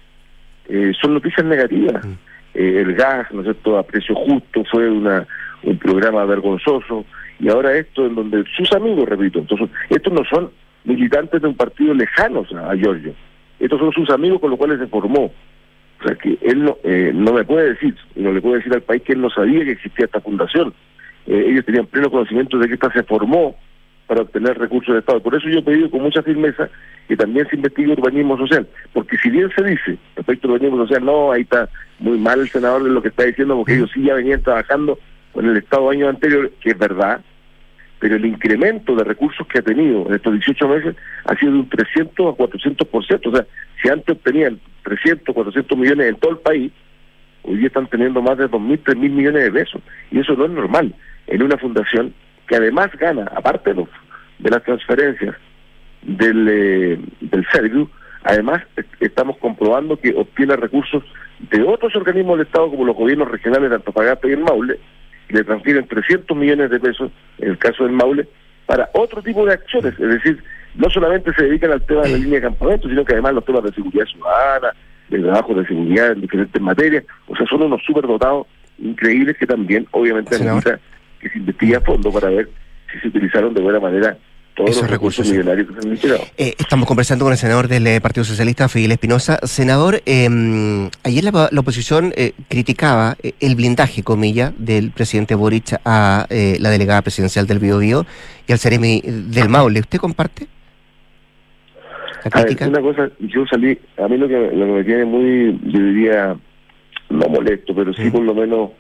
eh, son noticias negativas. Mm. Eh, el gas, ¿no es cierto?, a precio justo fue una un programa vergonzoso y ahora esto en donde sus amigos, repito, entonces estos no son militantes de un partido lejanos a, Giorgio, estos son sus amigos con los cuales se formó. O sea que él no, eh, no me puede decir, no le puede decir al país que él no sabía que existía esta fundación. ellos tenían pleno conocimiento de que esta se formó para obtener recursos de Estado. Por eso yo he pedido con mucha firmeza que también se investigue urbanismo social, porque si bien se dice respecto al urbanismo social, no, ahí está muy mal el senador de lo que está diciendo, porque ellos sí ya venían trabajando con el Estado años anteriores, que es verdad, pero el incremento de recursos que ha tenido en estos 18 meses ha sido de un 300 a 400%, o sea, si antes obtenían 300, 400 millones en todo el país, hoy día están teniendo más de 2.000, 3.000 millones de pesos, y eso no es normal. En una fundación que además gana, aparte de, los, de las transferencias del, eh, del además estamos comprobando que obtiene recursos de otros organismos del Estado como los gobiernos regionales de Antofagasta y el Maule, y le transfieren 300 millones de pesos, en el caso del Maule, para otro tipo de acciones, es decir, no solamente se dedican al tema de la línea de campamento, sino que además los temas de seguridad ciudadana, de trabajo de seguridad en diferentes materias, o sea, son unos superdotados increíbles que también obviamente necesitan que se investigue a fondo para ver si se utilizaron de buena manera todos los recursos, millonarios que se han eh, estamos conversando con el senador del eh, Partido Socialista, Fidel Espinosa. Senador, eh, ayer la, oposición eh, criticaba el blindaje, comilla, del presidente Boric a la delegada presidencial del Biobío y al Ceremi del Maule. ¿Usted comparte? La crítica? una cosa, yo salí, a mí lo que, lo que me tiene muy, yo diría, no molesto, pero sí por lo menos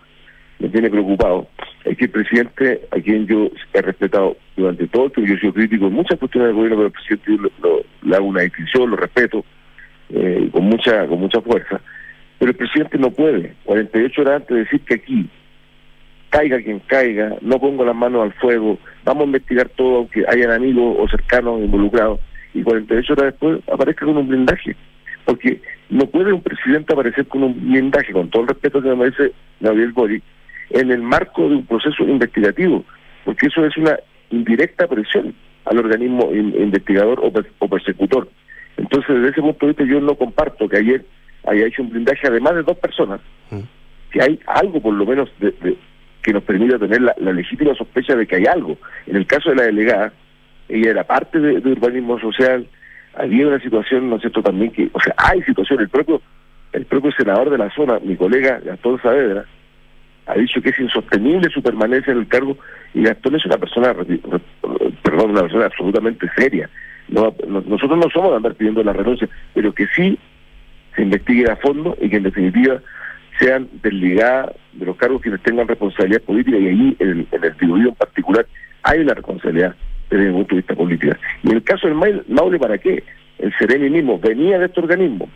me tiene preocupado es que el presidente, a quien yo he respetado durante todo tiempo, yo he sido crítico en muchas cuestiones del gobierno, pero el presidente yo lo- lo- le hago una distinción, lo respeto eh, con mucha con mucha fuerza, pero el presidente no puede, 48 horas antes de decir que aquí caiga quien caiga, no pongo las manos al fuego, vamos a investigar todo aunque hayan amigos o cercanos involucrados, y 48 horas después aparezca con un blindaje. Porque no puede un presidente aparecer con un blindaje, con todo el respeto que me merece Gabriel Boric, en el marco de un proceso investigativo, porque eso es una indirecta presión al organismo in- investigador o, per- o persecutor. Entonces, desde ese punto de vista, yo no comparto que ayer haya hecho un blindaje, además de dos personas, que hay algo por lo menos de, de- que nos permita tener la, la legítima sospecha de que hay algo. En el caso de la delegada, ella era parte de, de urbanismo social, había una situación, ¿no es cierto?, también que, o sea, hay situación, el propio, el propio senador de la zona, mi colega Gastón Saavedra, ha dicho que es insostenible su permanencia en el cargo y Gastón es una persona, perdón, una persona absolutamente seria. No, no- nosotros no somos de andar pidiendo la renuncia, pero que sí se investigue a fondo y que en definitiva sean desligadas de los cargos quienes tengan responsabilidad política y allí en el, en el en particular hay una responsabilidad desde mi punto de vista política. Y en el caso del Maule, ¿para qué? El Seremi mismo venía de este organismo,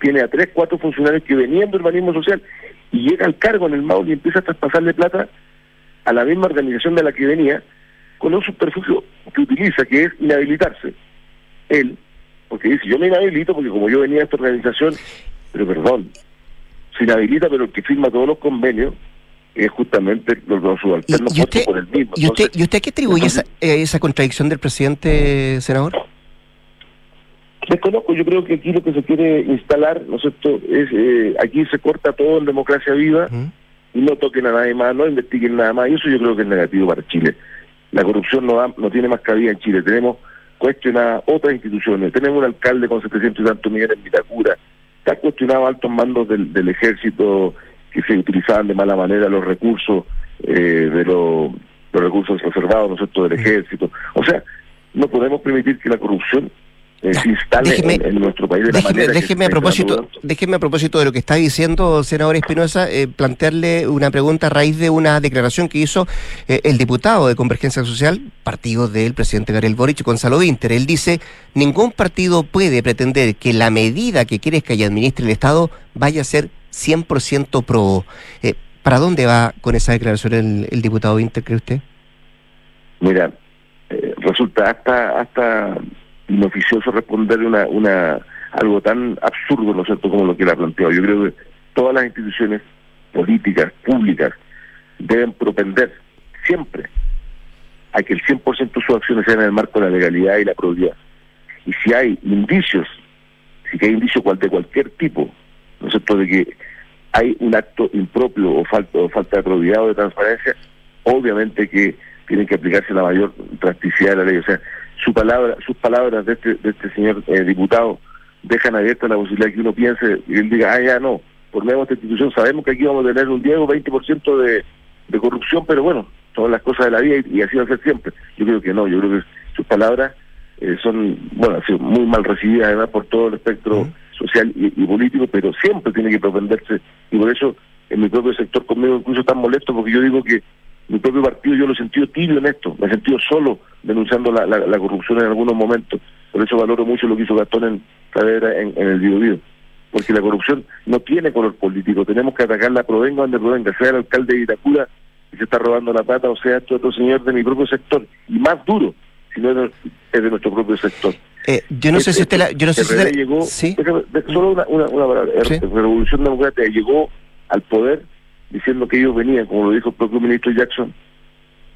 tiene a tres, cuatro funcionarios que venían del organismo social y llega al cargo en el Maule y empieza a traspasarle plata a la misma organización de la que venía con un subterfugio que utiliza, que es inhabilitarse. Él, porque dice, yo me inhabilito porque como yo venía de esta organización, pero perdón, se inhabilita, pero el que firma todos los convenios es justamente los, los subalternos ¿Y usted, por el mismo. ¿y usted, Entonces, ¿y usted a qué atribuye esa, eh, esa contradicción del presidente, senador? Desconozco, yo creo que aquí lo que se quiere instalar, ¿no es cierto? Es, eh, aquí se corta todo en democracia viva y no toquen a nadie más, no investiguen nada más, y eso yo creo que es negativo para Chile. La corrupción no, da- no tiene más cabida en Chile, tenemos cuestionadas otras instituciones, tenemos un alcalde con 700 y tantos millones en Vitacura, está cuestionado altos mandos del, del ejército que se utilizaban de mala manera los recursos eh, de los, los recursos reservados, ¿no es cierto?, del ejército. O sea, no podemos permitir que la corrupción eh, se instale déjeme- en, en nuestro país de la Déjeme, manera que déjeme se a propósito, instalando. déjeme a propósito de lo que está diciendo, senador Espinosa, eh, plantearle una pregunta a raíz de una declaración que hizo eh, el diputado de Convergencia Social, partido del presidente Gabriel Boric, Gonzalo Winter. Él dice, ningún partido puede pretender que la medida que quiere que administre el Estado vaya a ser 100% pro. Eh, ¿Para dónde va con esa declaración el, el diputado Winter, cree usted? Mira, resulta hasta hasta inoficioso responderle una, una algo tan absurdo, ¿no es cierto?, como lo que él ha planteado. Yo creo que todas las instituciones políticas, públicas, deben propender siempre a que el 100% de sus acciones sean en el marco de la legalidad y la probidad. Y si hay indicios, si hay indicios cual- de cualquier tipo, ¿no es cierto?, de que hay un acto impropio o falta, o falta de probidad o de transparencia, obviamente que tienen que aplicarse la mayor drasticidad de la ley. O sea, su palabra, sus palabras de este, de este señor eh, diputado dejan abierta la posibilidad que uno piense y él diga, ah, ya no, por medio de esta institución sabemos que aquí vamos a tener un 10 o 20% de, de corrupción, pero bueno, son las cosas de la vida y, y así va a ser siempre. Yo creo que no, yo creo que sus palabras eh, son, bueno, han sido muy mal recibidas además por todo el espectro social y, y político, pero siempre tiene que propenderse y por eso en mi propio sector conmigo incluso están molestos porque yo digo que mi propio partido yo lo he sentido tibio en esto, me he sentido solo denunciando la, la, la corrupción en algunos momentos, por eso valoro mucho lo que hizo Gastón en en, en el Biobío, porque la corrupción no tiene color político, tenemos que atacarla provenga donde provenga, sea el alcalde de Itacura que se está robando la plata o sea este otro señor de mi propio sector, y más duro, si no es de- es de nuestro propio sector. Eh, yo no sé si usted la, yo no sé si usted la- llegó, sí. déjame- de- solo una, una, una palabra, Sí. la Revolución Democrática llegó al poder diciendo que ellos venían, como lo dijo el propio ministro Jackson,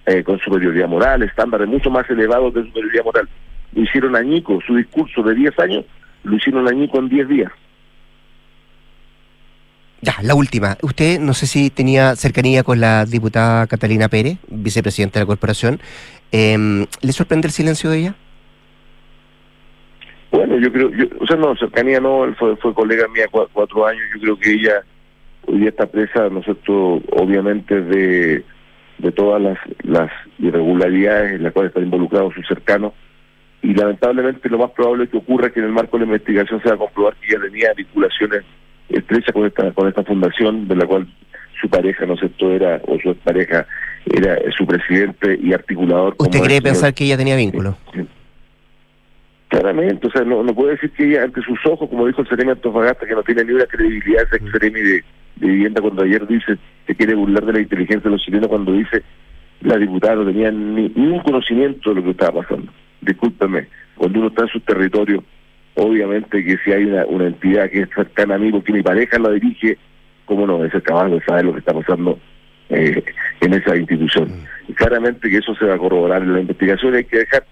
eh, con superioridad moral, estándares mucho más elevados de superioridad moral. Lo hicieron añico, su discurso de 10 años, lo hicieron añico en 10 días. Ya, la última. Usted no sé si tenía cercanía con la diputada Catalina Pérez, vicepresidenta de la corporación. Em, ¿Le sorprende el silencio de ella? Bueno, yo creo, yo, o sea, no, cercanía no, él fue, fue colega mía cua- cuatro años, yo creo que ella hoy día está presa, ¿no es cierto?, obviamente de, de todas las, las irregularidades en las cuales están involucrados sus cercanos, y lamentablemente lo más probable que ocurra es que en el marco de la investigación se va a comprobar que ella tenía vinculaciones estrechas con esta, con esta fundación, de la cual su pareja, ¿no es cierto?, era, o su pareja era su presidente y articulador. ¿Usted cree señor- pensar que ella tenía vínculo? Claramente, o sea, no, no puede decir que ella ante sus ojos, como dijo el Ceremi Antofagasta, que no tiene ni una credibilidad ese ex Ceremi de, de vivienda cuando ayer dice que quiere burlar de la inteligencia de los chilenos cuando dice la diputada no tenía ni, ni un conocimiento de lo que estaba pasando. Discúlpeme, cuando uno está en su territorio, obviamente que si hay una, una entidad que es cercana a mí, porque mi pareja la dirige, ¿cómo no? Es capaz de saber lo que está pasando eh, en esa institución. Y claramente que eso se va a corroborar en la investigación y hay que dejar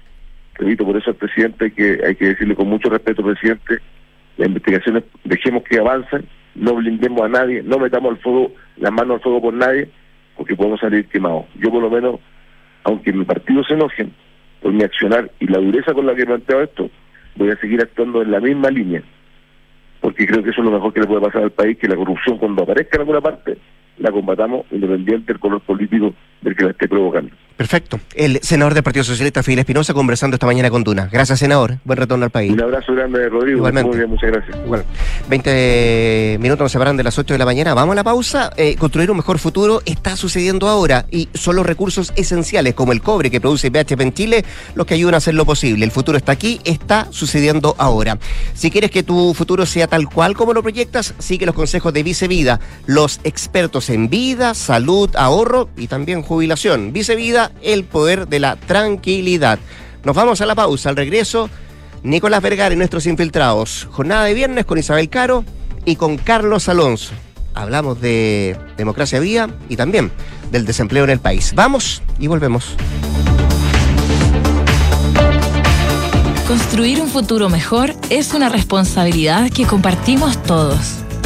repito, por eso al presidente hay que, hay que decirle con mucho respeto, presidente, las investigaciones dejemos que avancen, no blindemos a nadie, no metamos el fuego, las manos al fuego por nadie, porque podemos salir quemados. Yo por lo menos, aunque mi partido se enojen por mi accionar y la dureza con la que he planteado esto, voy a seguir actuando en la misma línea, porque creo que eso es lo mejor que le puede pasar al país, que la corrupción cuando aparezca en alguna parte, la combatamos independiente del color político del que la esté provocando. Perfecto. El senador del Partido Socialista, Fidel Espinosa, conversando esta mañana con Duna. Gracias, senador. Buen retorno al país. Un abrazo grande, Rodrigo. Igualmente. Muy bien, muchas gracias. Igual. 20 minutos nos separan de las 8 de la mañana. Vamos a la pausa. Eh, construir un mejor futuro está sucediendo ahora y son los recursos esenciales como el cobre que produce BHP en Chile los que ayudan a hacer lo posible. El futuro está aquí, está sucediendo ahora. Si quieres que tu futuro sea tal cual como lo proyectas, sigue los consejos de Vice Vida, los expertos en vida, salud, ahorro y también jubilación. Vice Vida, el poder de la tranquilidad. Nos vamos a la pausa. Al regreso, Nicolás Vergara y nuestros infiltrados. Jornada de viernes con Isabel Caro y con Carlos Alonso. Hablamos de democracia vía y también del desempleo en el país. Vamos y volvemos. Construir un futuro mejor es una responsabilidad que compartimos todos.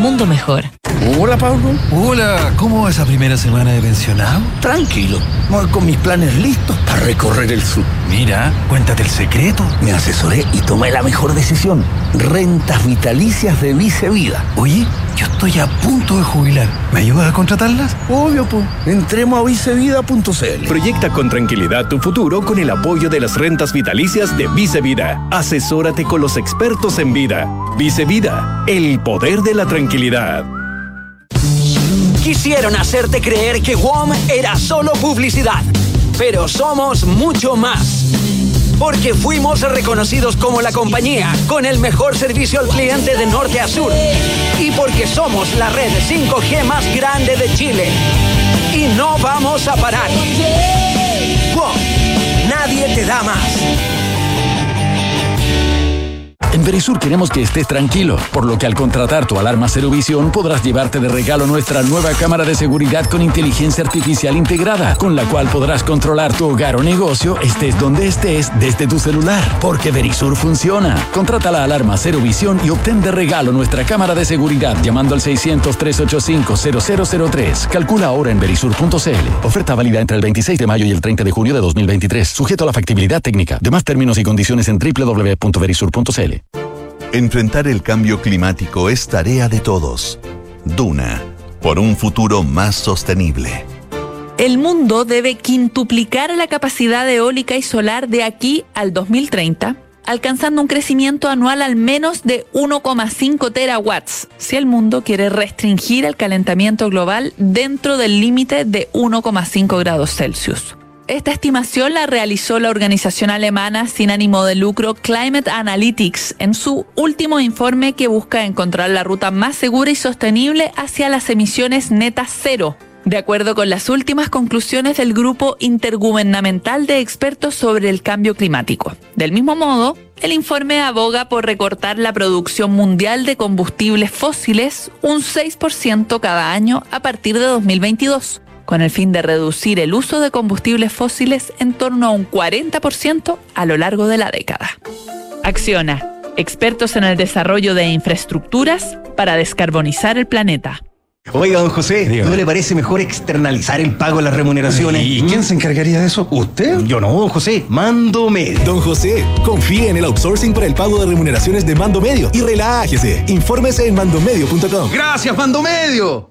mundo mejor. Hola, Pablo. Hola, ¿cómo va esa primera semana de pensionado? Tranquilo, voy con mis planes listos para recorrer el sur. Mira, cuéntate el secreto. Me asesoré y tomé la mejor decisión. Rentas vitalicias de Vice Vida. Oye, yo estoy a punto de jubilar. ¿Me ayudas a contratarlas? Obvio, pues. Entremos a vicevida.cl. Proyecta con tranquilidad tu futuro con el apoyo de las rentas vitalicias de Vicevida. Asesórate con los expertos en vida. Vicevida, el poder de la tranquilidad. Quisieron hacerte creer que WOM era solo publicidad, pero somos mucho más. Porque fuimos reconocidos como la compañía con el mejor servicio al cliente de norte a sur. Y porque somos la red 5G más grande de Chile. Y no vamos a parar. WOM, nadie te da más. En Verisur queremos que estés tranquilo, por lo que al contratar tu alarma Cero Visión podrás llevarte de regalo nuestra nueva cámara de seguridad con inteligencia artificial integrada, con la cual podrás controlar tu hogar o negocio estés donde estés desde tu celular, porque Verisur funciona. Contrata la alarma Cero Visión y obtén de regalo nuestra cámara de seguridad llamando al 600-385-0003. Calcula ahora en verisur.cl. Oferta válida entre el 26 de mayo y el 30 de junio de 2023, sujeto a la factibilidad técnica. Demás términos y condiciones en www.verisur.cl. Enfrentar el cambio climático es tarea de todos. Duna, por un futuro más sostenible. El mundo debe quintuplicar la capacidad eólica y solar de aquí al 2030, alcanzando un crecimiento anual al menos de 1,5 terawatts, si el mundo quiere restringir el calentamiento global dentro del límite de 1,5 grados Celsius. Esta estimación la realizó la organización alemana sin ánimo de lucro Climate Analytics en su último informe que busca encontrar la ruta más segura y sostenible hacia las emisiones netas cero. De acuerdo con las últimas conclusiones del grupo intergubernamental de expertos sobre el cambio climático. Del mismo modo, el informe aboga por recortar la producción mundial de combustibles fósiles un 6% cada año a partir de 2022 con el fin de reducir el uso de combustibles fósiles en torno a un 40% a lo largo de la década. Acciona, expertos en el desarrollo de infraestructuras para descarbonizar el planeta. Oiga, don José, ¿no le parece mejor externalizar el pago de las remuneraciones? ¿Y quién se encargaría de eso? ¿Usted? Yo no, don José. Mando Medio. Don José, confíe en el outsourcing para el pago de remuneraciones de Mando Medio y relájese. Infórmese en mandomedio.com. ¡Gracias, Mando Medio!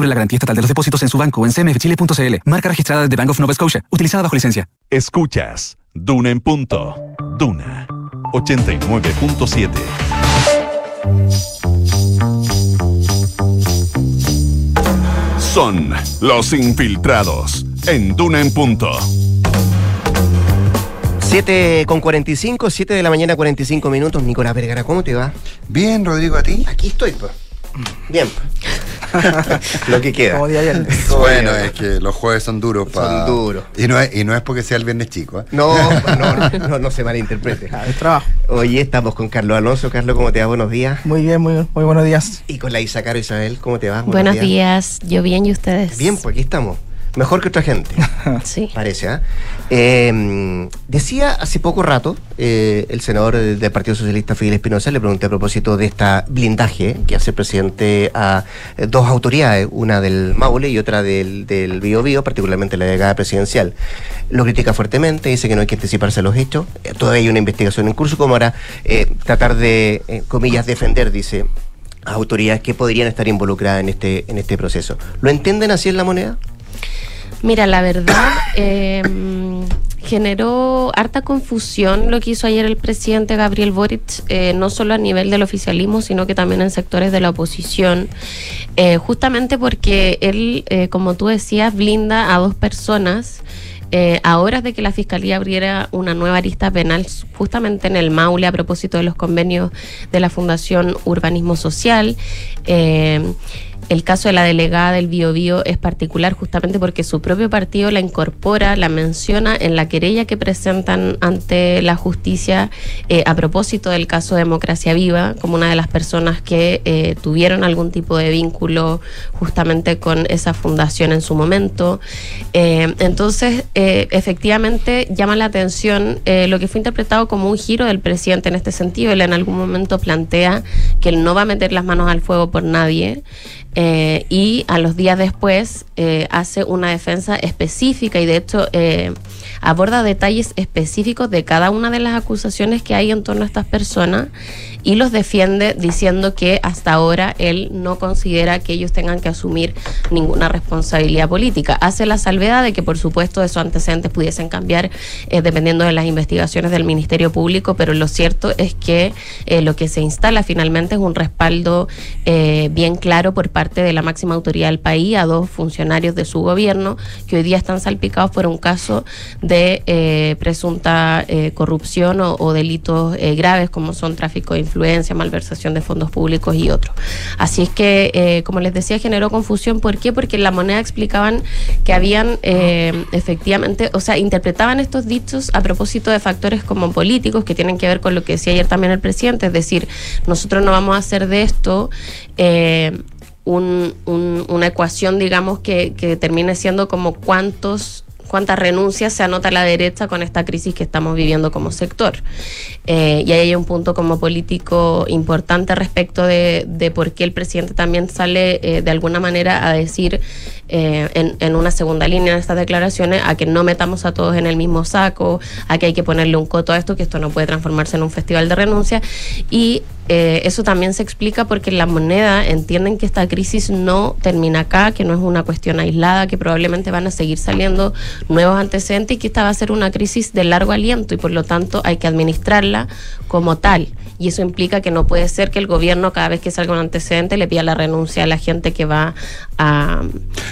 la garantía estatal de los depósitos en su banco o en cmfchile.cl. Marca registrada de Bank of Nova Scotia, utilizada bajo licencia. Escuchas Duna en punto. Duna 89.7. Son los infiltrados en Duna en punto. 7 con 45, 7 de la mañana, 45 minutos. Nicolás Vergara, ¿cómo te va? Bien, Rodrigo, ¿a ti? Aquí estoy, pues. Bien. Lo que queda. Bueno, es que los jueves son duros para. Son duros. Y no, es, y no es porque sea el viernes chico. ¿eh? No, no, no, no se malinterprete. Es trabajo. Hoy estamos con Carlos Alonso. Carlos, ¿cómo te va? Buenos días. Muy bien, muy, muy buenos días. Y con la Isacaro Isabel, ¿cómo te va? Buenos, días. Yo bien y ustedes. Bien, pues aquí estamos. Mejor que otra gente. Sí. Parece, ¿ah? Eh, decía hace poco rato eh, el senador del, Partido Socialista, Fidel Espinosa, le pregunté a propósito de esta blindaje que hace el presidente a eh, dos autoridades, una del Maule y otra del, del Bio Bio, particularmente la delegada presidencial. Lo critica fuertemente, dice que no hay que anticiparse a los hechos. Eh, todavía hay una investigación en curso, como ahora eh, tratar de, eh, comillas, defender, dice a autoridades que podrían estar involucradas en este, en este proceso. ¿Lo entienden así en la moneda? Mira, la verdad, eh, generó harta confusión lo que hizo ayer el presidente Gabriel Boric, eh, no solo a nivel del oficialismo, sino que también en sectores de la oposición, eh, justamente porque él, eh, como tú decías, blinda a dos personas. eh, a horas de que la Fiscalía abriera una nueva arista penal justamente en el Maule a propósito de los convenios de la Fundación Urbanismo Social. El caso de la delegada del Biobío es particular justamente porque su propio partido la incorpora, la menciona en la querella que presentan ante la justicia eh, a propósito del caso Democracia Viva, como una de las personas que eh, tuvieron algún tipo de vínculo justamente con esa fundación en su momento. Eh, entonces, eh, efectivamente, llama la atención lo que fue interpretado como un giro del presidente en este sentido. Él en algún momento plantea que él no va a meter las manos al fuego por nadie. Eh, y a los días después eh, hace una defensa específica y de hecho eh, aborda detalles específicos de cada una de las acusaciones que hay en torno a estas personas y los defiende diciendo que hasta ahora él no considera que ellos tengan que asumir ninguna responsabilidad política. Hace la salvedad de que por supuesto esos antecedentes pudiesen cambiar eh, dependiendo de las investigaciones del Ministerio Público, pero lo cierto es que eh, lo que se instala finalmente es un respaldo eh, bien claro por parte de la máxima autoridad del país a dos funcionarios de su gobierno que hoy día están salpicados por un caso de eh, presunta corrupción o, o delitos graves como son tráfico de influencia, malversación de fondos públicos y otros. Así es que, eh, como les decía, generó confusión. ¿Por qué? Porque en la moneda explicaban que habían eh, efectivamente, o sea, interpretaban estos dichos a propósito de factores como políticos que tienen que ver con lo que decía ayer también el presidente, es decir, nosotros no vamos a hacer de esto eh, un- un- una ecuación, digamos, que, que termine siendo como cuántos cuántas renuncias se anota la derecha con esta crisis que estamos viviendo como sector. Eh, y ahí hay un punto como político importante respecto de, de por qué el presidente también sale eh, de alguna manera a decir eh, en, en una segunda línea en estas declaraciones a que no metamos a todos en el mismo saco, a que hay que ponerle un coto a esto, que esto no puede transformarse en un festival de renuncia. Y eh, eso también se explica porque en la moneda entienden que esta crisis no termina acá, que no es una cuestión aislada, que probablemente van a seguir saliendo nuevos antecedentes y que esta va a ser una crisis de largo aliento y por lo tanto hay que administrarla como tal. Y eso implica que no puede ser que el gobierno cada vez que salga un antecedente le pida la renuncia a la gente que va a,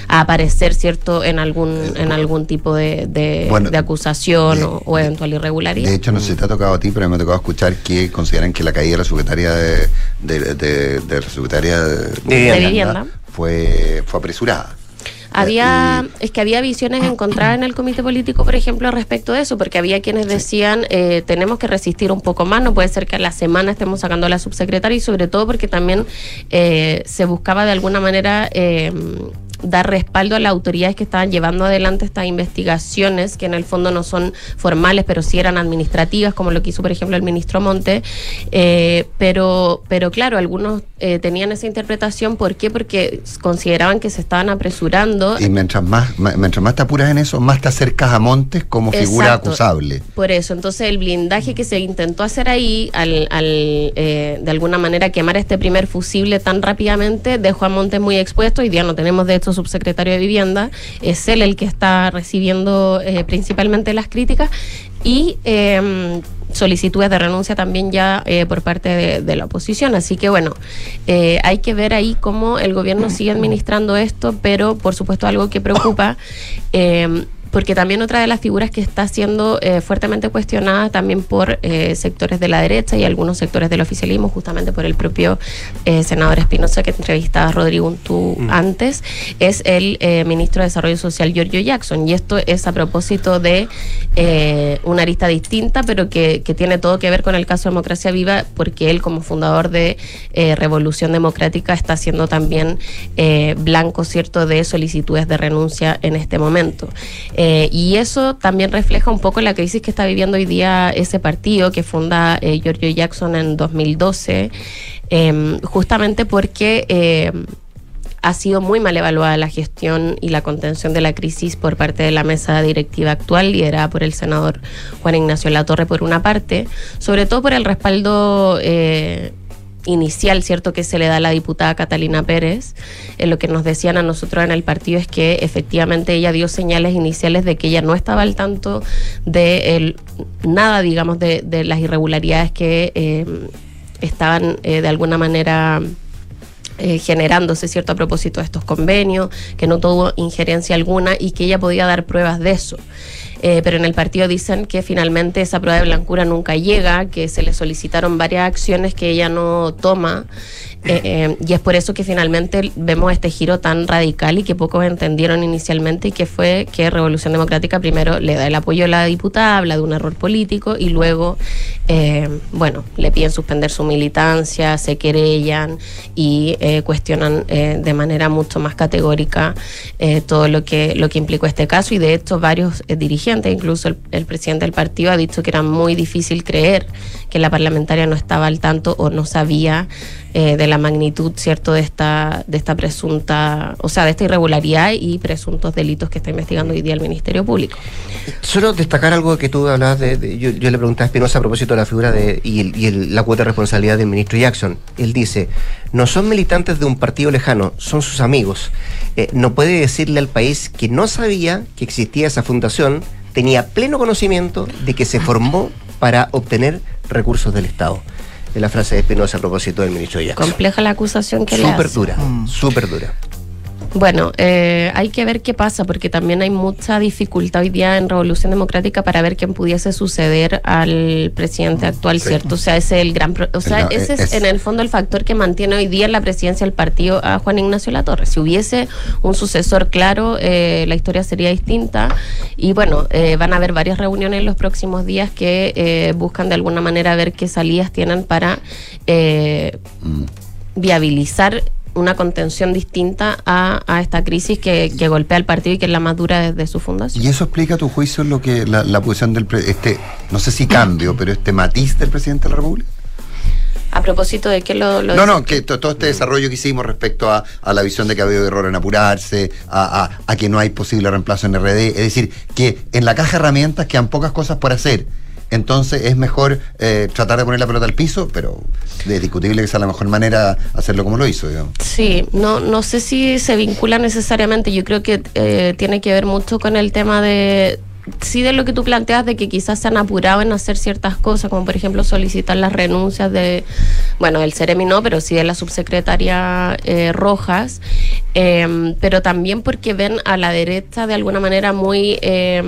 a aparecer, ¿cierto?, en algún, en algún tipo de, de- Bueno, de acusación o, o eventual irregularidad. De hecho, no sé si te ha tocado a ti, pero me ha tocado escuchar que consideran que la caída de la secretaria de, de, de- de la secretaria de, De vivienda. fue, fue apresurada. Había, es que había visiones encontradas en el comité político, por ejemplo, respecto de eso, porque había quienes decían eh, tenemos que resistir un poco más, no puede ser que a la semana estemos sacando a la subsecretaria y sobre todo porque también eh, se buscaba de alguna manera eh, dar respaldo a las autoridades que estaban llevando adelante estas investigaciones, que en el fondo no son formales, pero sí eran administrativas, como lo que hizo, por ejemplo, el ministro Monte. Eh, pero, pero claro, algunos eh, tenían esa interpretación. ¿Por qué? Porque consideraban que se estaban apresurando. Y mientras más, mientras más te apuras en eso, más te acercas a Montes como figura acusable. Por eso, entonces el blindaje que se intentó hacer ahí, al, al, eh, de alguna manera quemar este primer fusible tan rápidamente, dejó a Montes muy expuesto. Hoy día no tenemos de hecho subsecretario de Vivienda, es él el que está recibiendo eh, principalmente las críticas y eh, solicitudes de renuncia también ya eh, por parte de, la oposición. Así que bueno, eh, hay que ver ahí cómo el gobierno sigue administrando esto, pero por supuesto algo que preocupa. Porque también otra de las figuras que está siendo eh, fuertemente cuestionada también por eh, sectores de la derecha y algunos sectores del oficialismo, justamente por el propio eh, senador Espinosa que entrevistaba a Rodrigo Untú Mm. antes, es el ministro de Desarrollo Social Giorgio Jackson. Y esto es a propósito de una arista distinta, pero que, que tiene todo que ver con el caso Democracia Viva, porque él como fundador de Revolución Democrática está siendo también blanco, ¿cierto?, de solicitudes de renuncia en este momento. Eh, y eso también refleja un poco la crisis que está viviendo hoy día ese partido que funda eh, Giorgio Jackson en 2012, eh, justamente porque... eh, ha sido muy mal evaluada la gestión y la contención de la crisis por parte de la mesa directiva actual, liderada por el senador Juan Ignacio Latorre, por una parte, sobre todo por el respaldo eh, inicial, ¿cierto?, que se le da a la diputada Catalina Pérez. Eh, lo que nos decían a nosotros en el partido es que efectivamente ella dio señales iniciales de que ella no estaba al tanto de el- nada, digamos, de, de las irregularidades que eh, estaban eh, de alguna manera eh, generándose, ¿cierto?, a propósito de estos convenios, que no tuvo injerencia alguna y que ella podía dar pruebas de eso. Eh, pero en el partido dicen que finalmente esa prueba de blancura nunca llega, que se le solicitaron varias acciones que ella no toma. Eh, eh, y es por eso que finalmente vemos este giro tan radical y que pocos entendieron inicialmente y que fue que Revolución Democrática primero le da el apoyo a la diputada, habla de un error político y luego, eh, bueno, le piden suspender su militancia, se querellan y cuestionan de manera mucho más categórica todo lo que, lo que implicó este caso. Y de hecho varios dirigentes, incluso el presidente del partido ha dicho que era muy difícil creer que la parlamentaria no estaba al tanto o no sabía eh, de la magnitud, ¿cierto?, de esta, de esta presunta, o sea, de esta irregularidad y presuntos delitos que está investigando hoy día el Ministerio Público. Solo destacar algo que tú hablabas de, yo, le preguntaba a Espinosa a propósito de la figura de y, el- y el- la cuota de responsabilidad del ministro Jackson. Él dice, no son militantes de un partido lejano, son sus amigos. Eh, no puede decirle al país que no sabía que existía esa fundación, tenía pleno conocimiento de que se formó para obtener recursos del Estado. Es la frase de Espinosa a propósito del ministro Jackson. Compleja la acusación que le Súper dura, súper dura. Bueno, eh, hay que ver qué pasa, porque también hay mucha dificultad hoy día en Revolución Democrática para ver quién pudiese suceder al presidente actual, ¿cierto? O sea, ese es el gran... pro- O sea, ese es, es- en el fondo el factor que mantiene hoy día en la presidencia del partido a Juan Ignacio Latorre. Si hubiese un sucesor claro, eh, la historia sería distinta. Y bueno, eh, van a haber varias reuniones en los próximos días que eh, buscan de alguna manera ver qué salidas tienen para eh, viabilizar una contención distinta a, a esta crisis que, que golpea al partido y que es la más dura desde su fundación. ¿Y eso explica a tu juicio lo que la, la posición del pre- este, no sé si cambio, pero este matiz del presidente de la República? A propósito de que lo... lo No, no, que to- todo este desarrollo que hicimos respecto a, a la visión de que ha habido error en apurarse, a, a- a que no hay posible reemplazo en RD, es decir, que en la caja de herramientas quedan pocas cosas por hacer. Entonces es mejor eh, tratar de poner la pelota al piso, pero es discutible que sea la mejor manera hacerlo como lo hizo, digamos. Sí, no, no sé si se vincula necesariamente. Yo creo que eh, tiene que ver mucho con el tema de. Sí, de lo que tú planteas, de que quizás se han apurado en hacer ciertas cosas, como por ejemplo solicitar las renuncias de, bueno, del Ceremi no, pero sí de la subsecretaria eh, Rojas. eh, pero también porque ven a la derecha de alguna manera muy eh,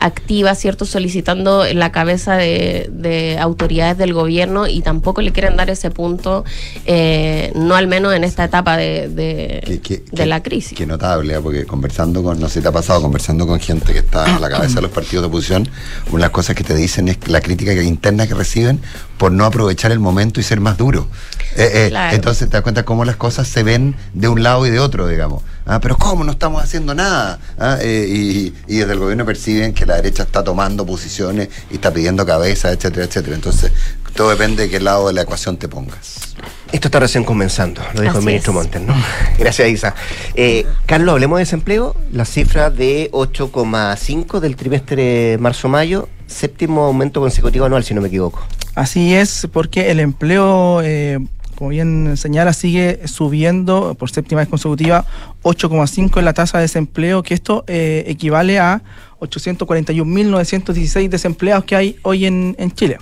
activa, ¿cierto? Solicitando la cabeza de, de autoridades del gobierno y tampoco le quieren dar ese punto, eh, no al menos en esta etapa de, de, Que- que- de la crisis. Qué notable, ¿eh? porque conversando con, no sé si te ha pasado, conversando con gente que está a la cabeza de los partidos de oposición, una de las cosas que te dicen es la crítica interna que reciben por no aprovechar el momento y ser más duro. Eh, eh, Claro. Entonces te das cuenta cómo las cosas se ven de un lado y de otro, digamos. Ah, pero ¿cómo no estamos haciendo nada? Ah, eh, y, y desde el gobierno perciben que la derecha está tomando posiciones y está pidiendo cabeza, etcétera, etcétera. Entonces, todo depende de qué lado de la ecuación te pongas. Esto está recién comenzando, lo dijo Así el ministro es. Montes, ¿no? Gracias, Isa. Eh, Carlos, hablemos de desempleo. La cifra de 8,5 del trimestre marzo-mayo, séptimo aumento consecutivo anual, si no me equivoco. Así es, porque el empleo, eh, como bien señala, sigue subiendo por séptima vez consecutiva, 8,5 en la tasa de desempleo, que esto eh, equivale a 841.916 desempleados que hay hoy en, en Chile.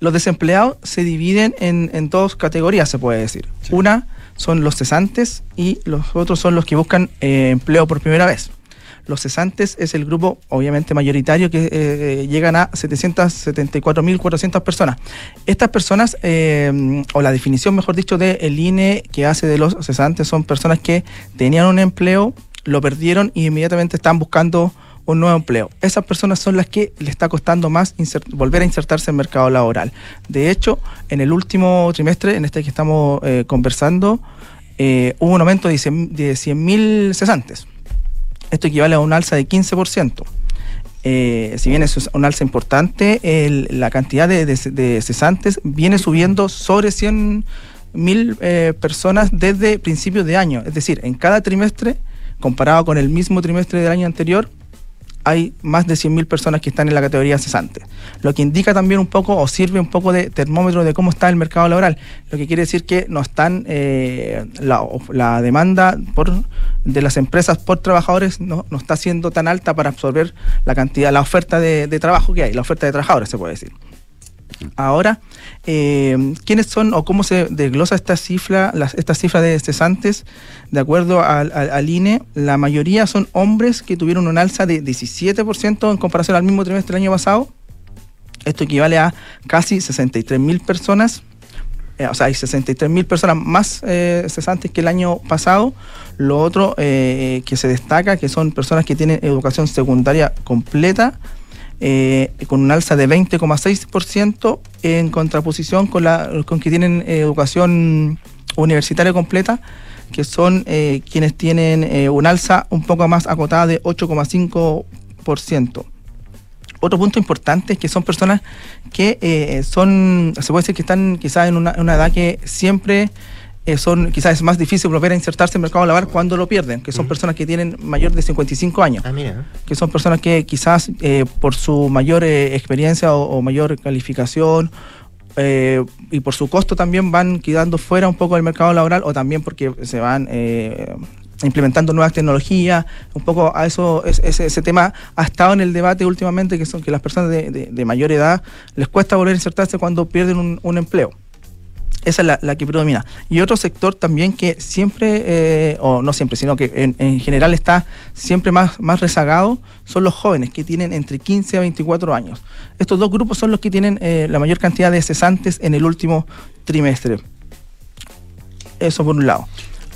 Los desempleados se dividen en, en dos categorías, se puede decir. Una son los cesantes y los otros son los que buscan eh, empleo por primera vez. Los cesantes es el grupo, obviamente mayoritario, que eh, llegan a 774.400 personas. Estas personas, eh, o la definición, mejor dicho, del INE que hace de los cesantes, son personas que tenían un empleo, lo perdieron y inmediatamente están buscando un nuevo empleo. Esas personas son las que le está costando más volver a insertarse en el mercado laboral. De hecho, en el último trimestre, en este que estamos eh, conversando, eh, hubo un aumento de 100 de 100.000 cesantes. Esto equivale a un alza de 15%. Eh, si bien es un alza importante, el- la cantidad de, cesantes viene subiendo sobre 100 mil eh, personas desde principios de año. Es decir, en cada trimestre, comparado con el mismo trimestre del año anterior, hay más de 100.000 personas que están en la categoría cesante. Lo que indica también un poco o sirve un poco de termómetro de cómo está el mercado laboral. Lo que quiere decir que no están eh, la, la demanda por, de las empresas por trabajadores no, no está siendo tan alta para absorber la cantidad, la oferta de, de trabajo que hay, la oferta de trabajadores se puede decir. Ahora, eh, ¿quiénes son o cómo se desglosa esta cifra, las, esta cifra de cesantes? De acuerdo al, al- al INE, la mayoría son hombres que tuvieron un alza de 17% en comparación al mismo trimestre del año pasado. Esto equivale a casi 63 mil personas. Eh, o sea, hay 63 mil personas más eh, cesantes que el año pasado. Lo otro eh, que se destaca, que son personas que tienen educación secundaria completa, eh, con un alza de 20,6% en contraposición con, la, con que tienen eh, educación universitaria completa, que son eh, quienes tienen eh, un alza un poco más acotada de 8,5%. Otro punto importante es que son personas que son, se puede decir que están quizás en una edad que siempre eh, son, quizás es más difícil volver a insertarse en el mercado laboral cuando lo pierden, que son personas que tienen mayor de 55 años que son personas que quizás eh, por su mayor eh, experiencia o, o mayor calificación y por su costo también van quedando fuera un poco del mercado laboral o también porque se van implementando nuevas tecnologías, un poco a eso, es- ese, ese tema ha estado en el debate últimamente, que son que las personas de, de- de mayor edad les cuesta volver a insertarse cuando pierden un, un empleo. Esa es la, que predomina. Y otro sector también que siempre, eh, o no siempre, sino que en, en general está siempre más, más rezagado, son los jóvenes que tienen entre 15 a 24 años. Estos dos grupos son los que tienen eh, la mayor cantidad de cesantes en el último trimestre. Eso por un lado.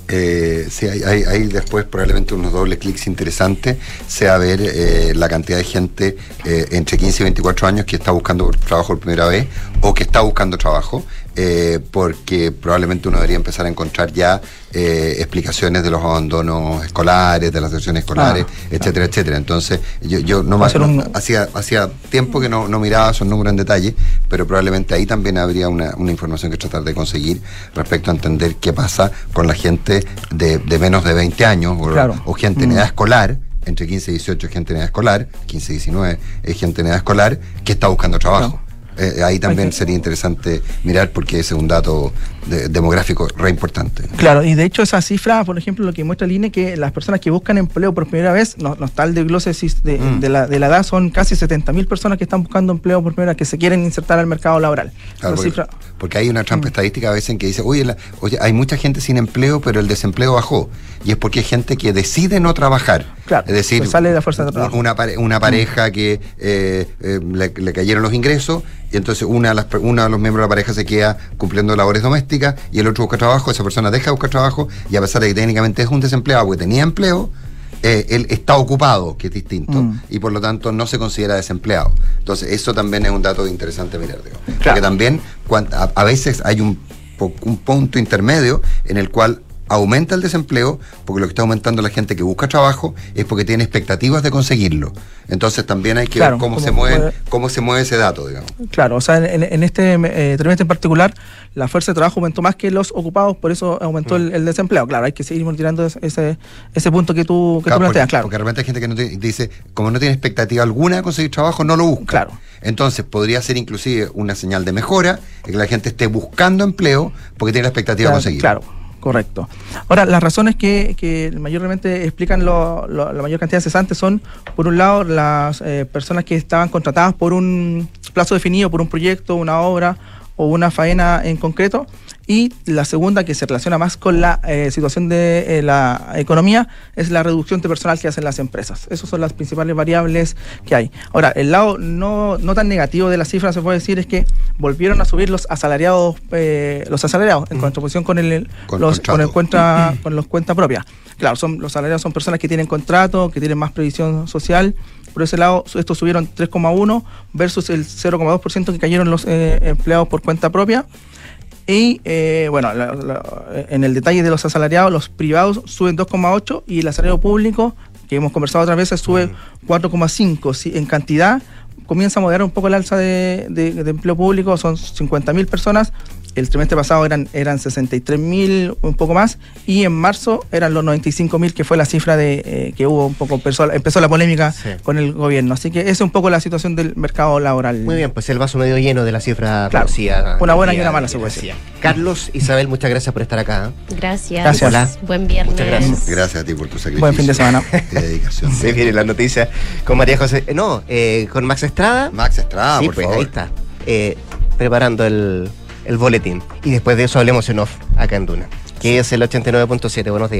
Eh, sí, hay, hay- hay después probablemente unos dobles clics interesantes, sea ver la cantidad de gente entre 15 y 24 años que está buscando trabajo por primera vez o que está buscando trabajo, eh, porque probablemente uno debería empezar a encontrar ya eh, explicaciones de los abandonos escolares, de las deserciones escolares, Ah, etcétera, etcétera. Entonces, yo, yo no más un- hacía, hacía tiempo que no, no miraba esos números en detalle, pero probablemente ahí también habría una, una información que tratar de conseguir respecto a entender qué pasa con la gente de, de menos de 20 años o, Claro. o gente en Mm. edad escolar, entre 15 y 18 es gente en edad escolar, 15 y 19 es gente en edad escolar que está buscando trabajo. Eh, ahí también sería interesante mirar porque ese es un dato de- demográfico re importante. Claro, y de hecho esa cifra, por ejemplo, lo que muestra el INE, que las personas que buscan empleo por primera vez, no, no está el de, Mm. de la, de la edad, son casi 70.000 personas que están buscando empleo por primera vez, que se quieren insertar al mercado laboral. Claro, porque, cifra- porque hay una trampa estadística a veces en que dice, oye, la- oye, hay mucha gente sin empleo, pero el desempleo bajó. Y es porque hay gente que decide no trabajar. Claro, es decir, sale de la fuerza de trabajo. una, pare- una pareja que eh, eh, le, le cayeron los ingresos y entonces una de, las, uno de los miembros de la pareja se queda cumpliendo labores domésticas y el otro busca trabajo, esa persona deja de buscar trabajo y a pesar de que técnicamente es un desempleado porque tenía empleo, eh, él está ocupado, que es distinto, Mm. y por lo tanto no se considera desempleado. Entonces, eso también es un dato interesante mirar. digo. Porque también a, a veces hay un punto intermedio en el cual aumenta el desempleo, porque lo que está aumentando la gente que busca trabajo es porque tiene expectativas de conseguirlo. Entonces también hay que Claro, ver cómo, cómo se mueve, puede- cómo se mueve ese dato, digamos. Claro, o sea, en, en este eh, trimestre en particular, la fuerza de trabajo aumentó más que los ocupados, por eso aumentó el, el desempleo. Claro, hay que seguir monitoreando ese- ese, punto que tú, que tú Claro, planteas, porque, claro. porque de repente hay gente que no tiene- dice, como no tiene expectativa alguna de conseguir trabajo, no lo busca. Claro. Entonces podría ser inclusive una señal de mejora, que la gente esté buscando empleo porque tiene la expectativa de conseguirlo. Claro, correcto. Ahora, las razones que, que mayormente explican la mayor cantidad de cesantes son, por un lado, las eh, personas que estaban contratadas por un plazo definido, por un proyecto, una obra o una faena en concreto. Y la segunda, que se relaciona más con la eh, situación de eh, la economía, es la reducción de personal que hacen las empresas. Esas son las principales variables que hay. Ahora, el lado no, no tan negativo de la cifra, se puede decir, es que volvieron a subir los asalariados, eh, los asalariados, en contraposición con el, Con los, con el cuenta, con los cuenta propia. Claro, son, los asalariados son personas que tienen contrato, que tienen más previsión social. Por ese lado, estos subieron 3,1 versus el 0,2% que cayeron los empleados por cuenta propia. Y eh, bueno, la- la- en el detalle de los asalariados, los privados suben 2,8 y el asalariado público, que hemos conversado otras veces, sube 4,5. Sí, en cantidad comienza a moderar un poco el alza de, de- de empleo público, son 50.000 personas. El trimestre pasado eran, eran 63.000, un poco más, y en marzo eran los 95.000, que fue la cifra de eh, que hubo un poco, empezó, empezó la polémica con el gobierno. Así que esa es un poco la situación del mercado laboral. Muy bien, pues el vaso medio lleno de la cifra Claro, una buena y una mala, de se puede decía. Carlos, Isabel, muchas gracias por estar acá. Gracias. Gracias. Hola. Buen viernes. Muchas gracias. Gracias a ti por tu sacrificio. Buen fin de semana. Y dedicación. Se viene la noticia con María José. eh, No, eh, con Max Estrada. Max Estrada, sí, por pues, favor. ahí está. eh, preparando el, el boletín. Y después de eso hablemos en off acá en Duna, que es el 89.7. Buenos días.